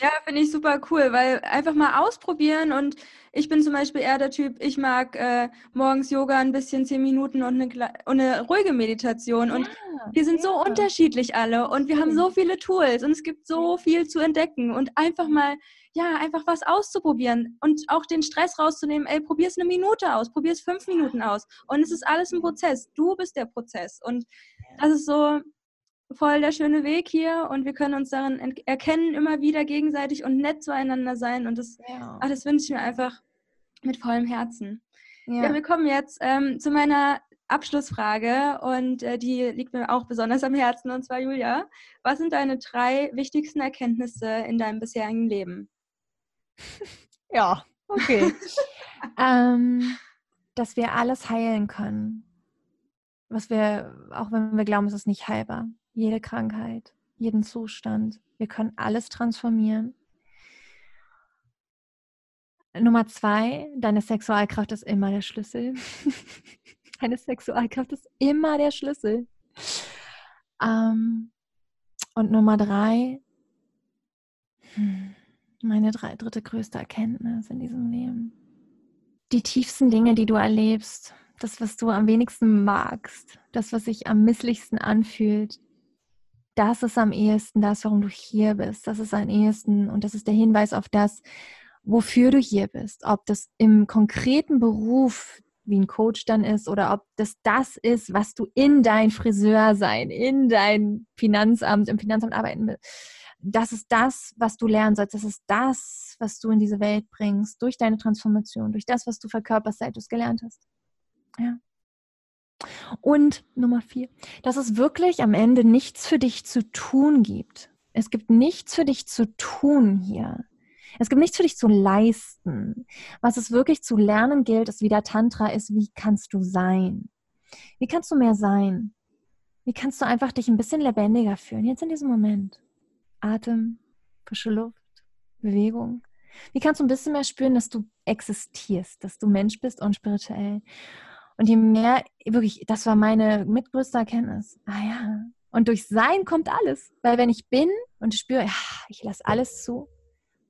ja, finde ich super cool, weil einfach mal ausprobieren und ich bin zum Beispiel eher der Typ, ich mag äh, morgens Yoga ein bisschen zehn Minuten und eine, und eine ruhige Meditation und ja, wir sind ja. so unterschiedlich alle und wir haben so viele Tools und es gibt so viel zu entdecken und einfach mal, ja, einfach was auszuprobieren und auch den Stress rauszunehmen, ey, probier es eine Minute aus, probier es fünf Minuten aus und es ist alles ein Prozess, du bist der Prozess und das ist so, voll der schöne Weg hier und wir können uns darin erkennen, immer wieder gegenseitig und nett zueinander sein. Und das, ja. ach, das wünsche ich mir einfach mit vollem Herzen. Ja, ja wir kommen jetzt ähm, zu meiner Abschlussfrage und äh, die liegt mir auch besonders am Herzen. Und zwar, Julia, was sind deine drei wichtigsten Erkenntnisse in deinem bisherigen Leben? Ja, okay. ähm, dass wir alles heilen können. Was wir, auch wenn wir glauben, es ist nicht heilbar jede Krankheit, jeden Zustand. Wir können alles transformieren. Nummer zwei, deine Sexualkraft ist immer der Schlüssel. deine Sexualkraft ist immer der Schlüssel. Ähm, und Nummer drei, hm, meine drei, dritte größte Erkenntnis in diesem Leben. Die tiefsten Dinge, die du erlebst, das, was du am wenigsten magst, das, was sich am misslichsten anfühlt, das ist am ehesten das, warum du hier bist. Das ist am ehesten und das ist der Hinweis auf das, wofür du hier bist. Ob das im konkreten Beruf wie ein Coach dann ist oder ob das das ist, was du in dein Friseur sein, in dein Finanzamt, im Finanzamt arbeiten willst. Das ist das, was du lernen sollst. Das ist das, was du in diese Welt bringst durch deine Transformation, durch das, was du verkörperst, seit du es gelernt hast. Ja. Und Nummer vier, dass es wirklich am Ende nichts für dich zu tun gibt. Es gibt nichts für dich zu tun hier. Es gibt nichts für dich zu leisten. Was es wirklich zu lernen gilt, ist wieder Tantra, ist, wie kannst du sein? Wie kannst du mehr sein? Wie kannst du einfach dich ein bisschen lebendiger fühlen, jetzt in diesem Moment? Atem, frische Luft, Bewegung. Wie kannst du ein bisschen mehr spüren, dass du existierst, dass du Mensch bist und spirituell? Und je mehr, wirklich, das war meine mitgrößte Erkenntnis. Ah ja. Und durch Sein kommt alles. Weil wenn ich bin und spüre, ja, ich lasse alles zu,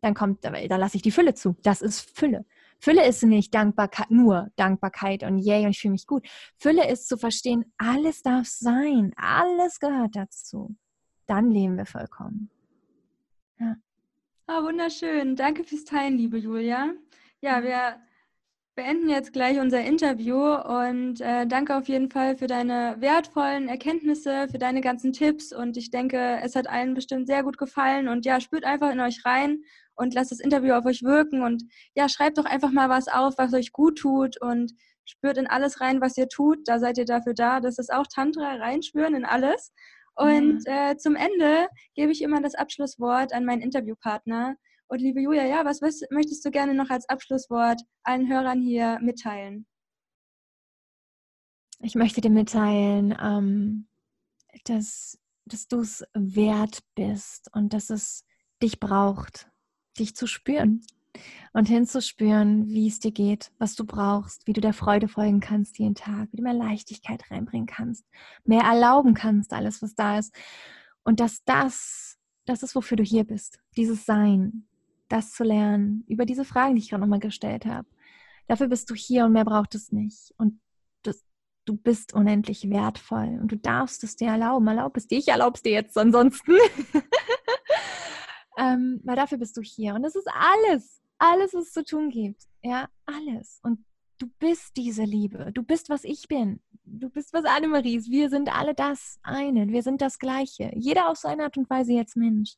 dann kommt, da lasse ich die Fülle zu. Das ist Fülle. Fülle ist nicht Dankbarkeit, nur Dankbarkeit und yay und ich fühle mich gut. Fülle ist zu verstehen, alles darf sein, alles gehört dazu. Dann leben wir vollkommen. Ja. Ah, wunderschön. Danke fürs Teilen, liebe Julia. Ja, wir beenden jetzt gleich unser Interview und äh, danke auf jeden Fall für deine wertvollen Erkenntnisse, für deine ganzen Tipps und ich denke, es hat allen bestimmt sehr gut gefallen und ja, spürt einfach in euch rein und lasst das Interview auf euch wirken und ja, schreibt doch einfach mal was auf, was euch gut tut und spürt in alles rein, was ihr tut. Da seid ihr dafür da. Das ist auch Tantra, reinspüren in alles. Und äh, zum Ende gebe ich immer das Abschlusswort an meinen Interviewpartner. Und liebe Julia, ja, was möchtest du gerne noch als Abschlusswort allen Hörern hier mitteilen? Ich möchte dir mitteilen, ähm, dass, dass du es wert bist und dass es dich braucht, dich zu spüren und hinzuspüren, wie es dir geht, was du brauchst, wie du der Freude folgen kannst jeden Tag, wie du mehr Leichtigkeit reinbringen kannst, mehr erlauben kannst, alles, was da ist. Und dass das, das ist, wofür du hier bist, dieses Sein, das zu lernen, über diese Fragen, die ich gerade nochmal gestellt habe. Dafür bist du hier und mehr braucht es nicht. Und das, du bist unendlich wertvoll und du darfst es dir erlauben. Erlaub es dir, ich erlaube es dir jetzt ansonsten. ähm, weil dafür bist du hier. Und das ist alles, alles, was es zu tun gibt. Ja, alles. Und du bist diese Liebe. Du bist, was ich bin. Du bist, was Annemarie ist. Wir sind alle das eine. Wir sind das Gleiche. Jeder auf seine Art und Weise jetzt Mensch.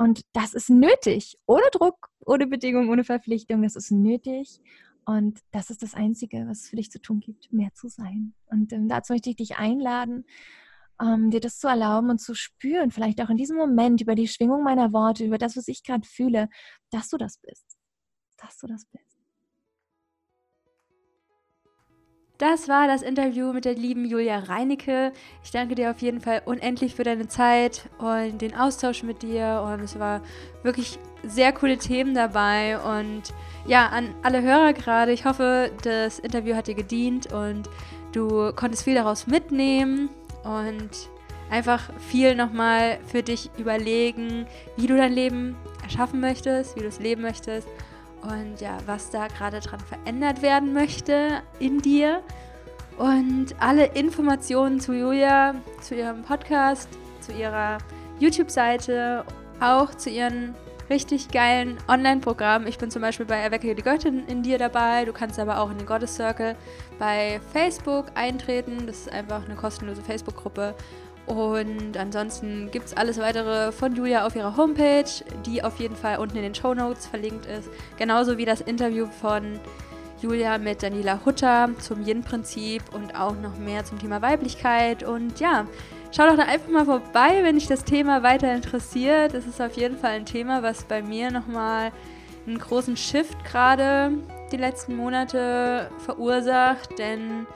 Und das ist nötig. Ohne Druck, ohne Bedingung, ohne Verpflichtung. Das ist nötig. Und das ist das Einzige, was es für dich zu tun gibt, mehr zu sein. Und ähm, dazu möchte ich dich einladen, ähm, dir das zu erlauben und zu spüren, vielleicht auch in diesem Moment über die Schwingung meiner Worte, über das, was ich gerade fühle, dass du das bist. Dass du das bist. Das war das Interview mit der lieben Julia Reinecke. Ich danke dir auf jeden Fall unendlich für deine Zeit und den Austausch mit dir. Und es war wirklich sehr coole Themen dabei. Und ja, an alle Hörer gerade, ich hoffe, das Interview hat dir gedient und du konntest viel daraus mitnehmen und einfach viel nochmal für dich überlegen, wie du dein Leben erschaffen möchtest, wie du es leben möchtest und ja, was da gerade dran verändert werden möchte in dir. Und alle Informationen zu Julia, zu ihrem Podcast, zu ihrer YouTube-Seite, auch zu ihren richtig geilen Online-Programmen. Ich bin zum Beispiel bei Erwecke die Göttin in dir dabei. Du kannst aber auch in den Goddess Circle bei Facebook eintreten. Das ist einfach eine kostenlose Facebook-Gruppe. Und ansonsten gibt es alles weitere von Julia auf ihrer Homepage, die auf jeden Fall unten in den Show Notes verlinkt ist. Genauso wie das Interview von Julia mit Daniela Hutter zum Yin-Prinzip und auch noch mehr zum Thema Weiblichkeit. Und ja, schau doch da einfach mal vorbei, wenn dich das Thema weiter interessiert. Das ist auf jeden Fall ein Thema, was bei mir nochmal einen großen Shift gerade die letzten Monate verursacht, denn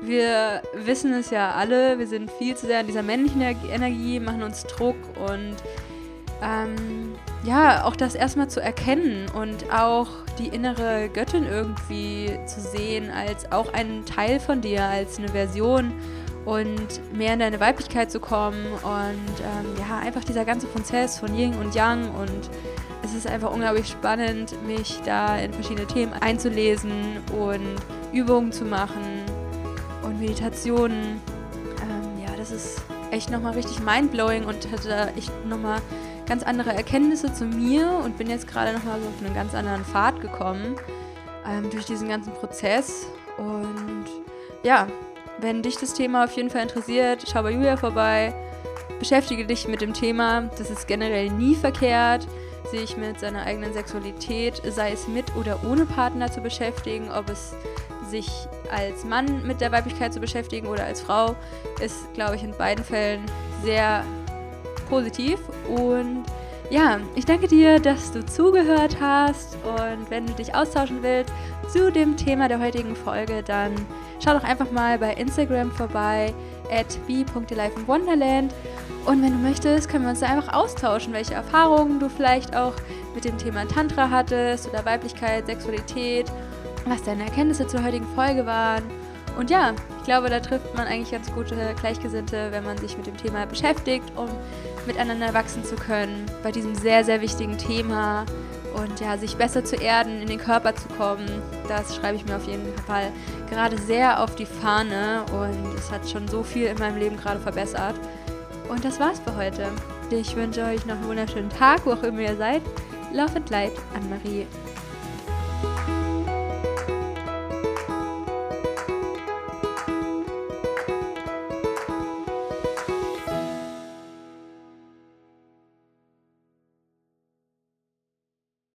wir wissen es ja alle, wir sind viel zu sehr in dieser männlichen Energie, machen uns Druck und ähm, ja, auch das erstmal zu erkennen und auch die innere Göttin irgendwie zu sehen als auch einen Teil von dir, als eine Version und mehr in deine Weiblichkeit zu kommen und ähm, ja, einfach dieser ganze Prozess von Yin und Yang und es ist einfach unglaublich spannend, mich da in verschiedene Themen einzulesen und Übungen zu machen Meditationen. Ähm, ja, das ist echt nochmal richtig mindblowing und hatte echt nochmal ganz andere Erkenntnisse zu mir und bin jetzt gerade nochmal so auf einen ganz anderen Pfad gekommen ähm, durch diesen ganzen Prozess. Und ja, wenn dich das Thema auf jeden Fall interessiert, schau bei Julia vorbei, beschäftige dich mit dem Thema. Das ist generell nie verkehrt, sich mit seiner eigenen Sexualität, sei es mit oder ohne Partner zu beschäftigen, ob es sich als Mann mit der Weiblichkeit zu beschäftigen oder als Frau, ist, glaube ich, in beiden Fällen sehr positiv. Und ja, ich danke dir, dass du zugehört hast. Und wenn du dich austauschen willst zu dem Thema der heutigen Folge, dann schau doch einfach mal bei Instagram vorbei at b.lifeinwonderland. Und wenn du möchtest, können wir uns da einfach austauschen, welche Erfahrungen du vielleicht auch mit dem Thema Tantra hattest oder Weiblichkeit, Sexualität, was deine Erkenntnisse zur heutigen Folge waren. Und ja, ich glaube, da trifft man eigentlich ganz gute Gleichgesinnte, wenn man sich mit dem Thema beschäftigt, um miteinander wachsen zu können bei diesem sehr, sehr wichtigen Thema und ja, sich besser zu erden, in den Körper zu kommen. Das schreibe ich mir auf jeden Fall gerade sehr auf die Fahne und es hat schon so viel in meinem Leben gerade verbessert. Und das war's für heute. Ich wünsche euch noch einen wunderschönen Tag, wo auch immer ihr seid. Love and Light, Anne-Marie.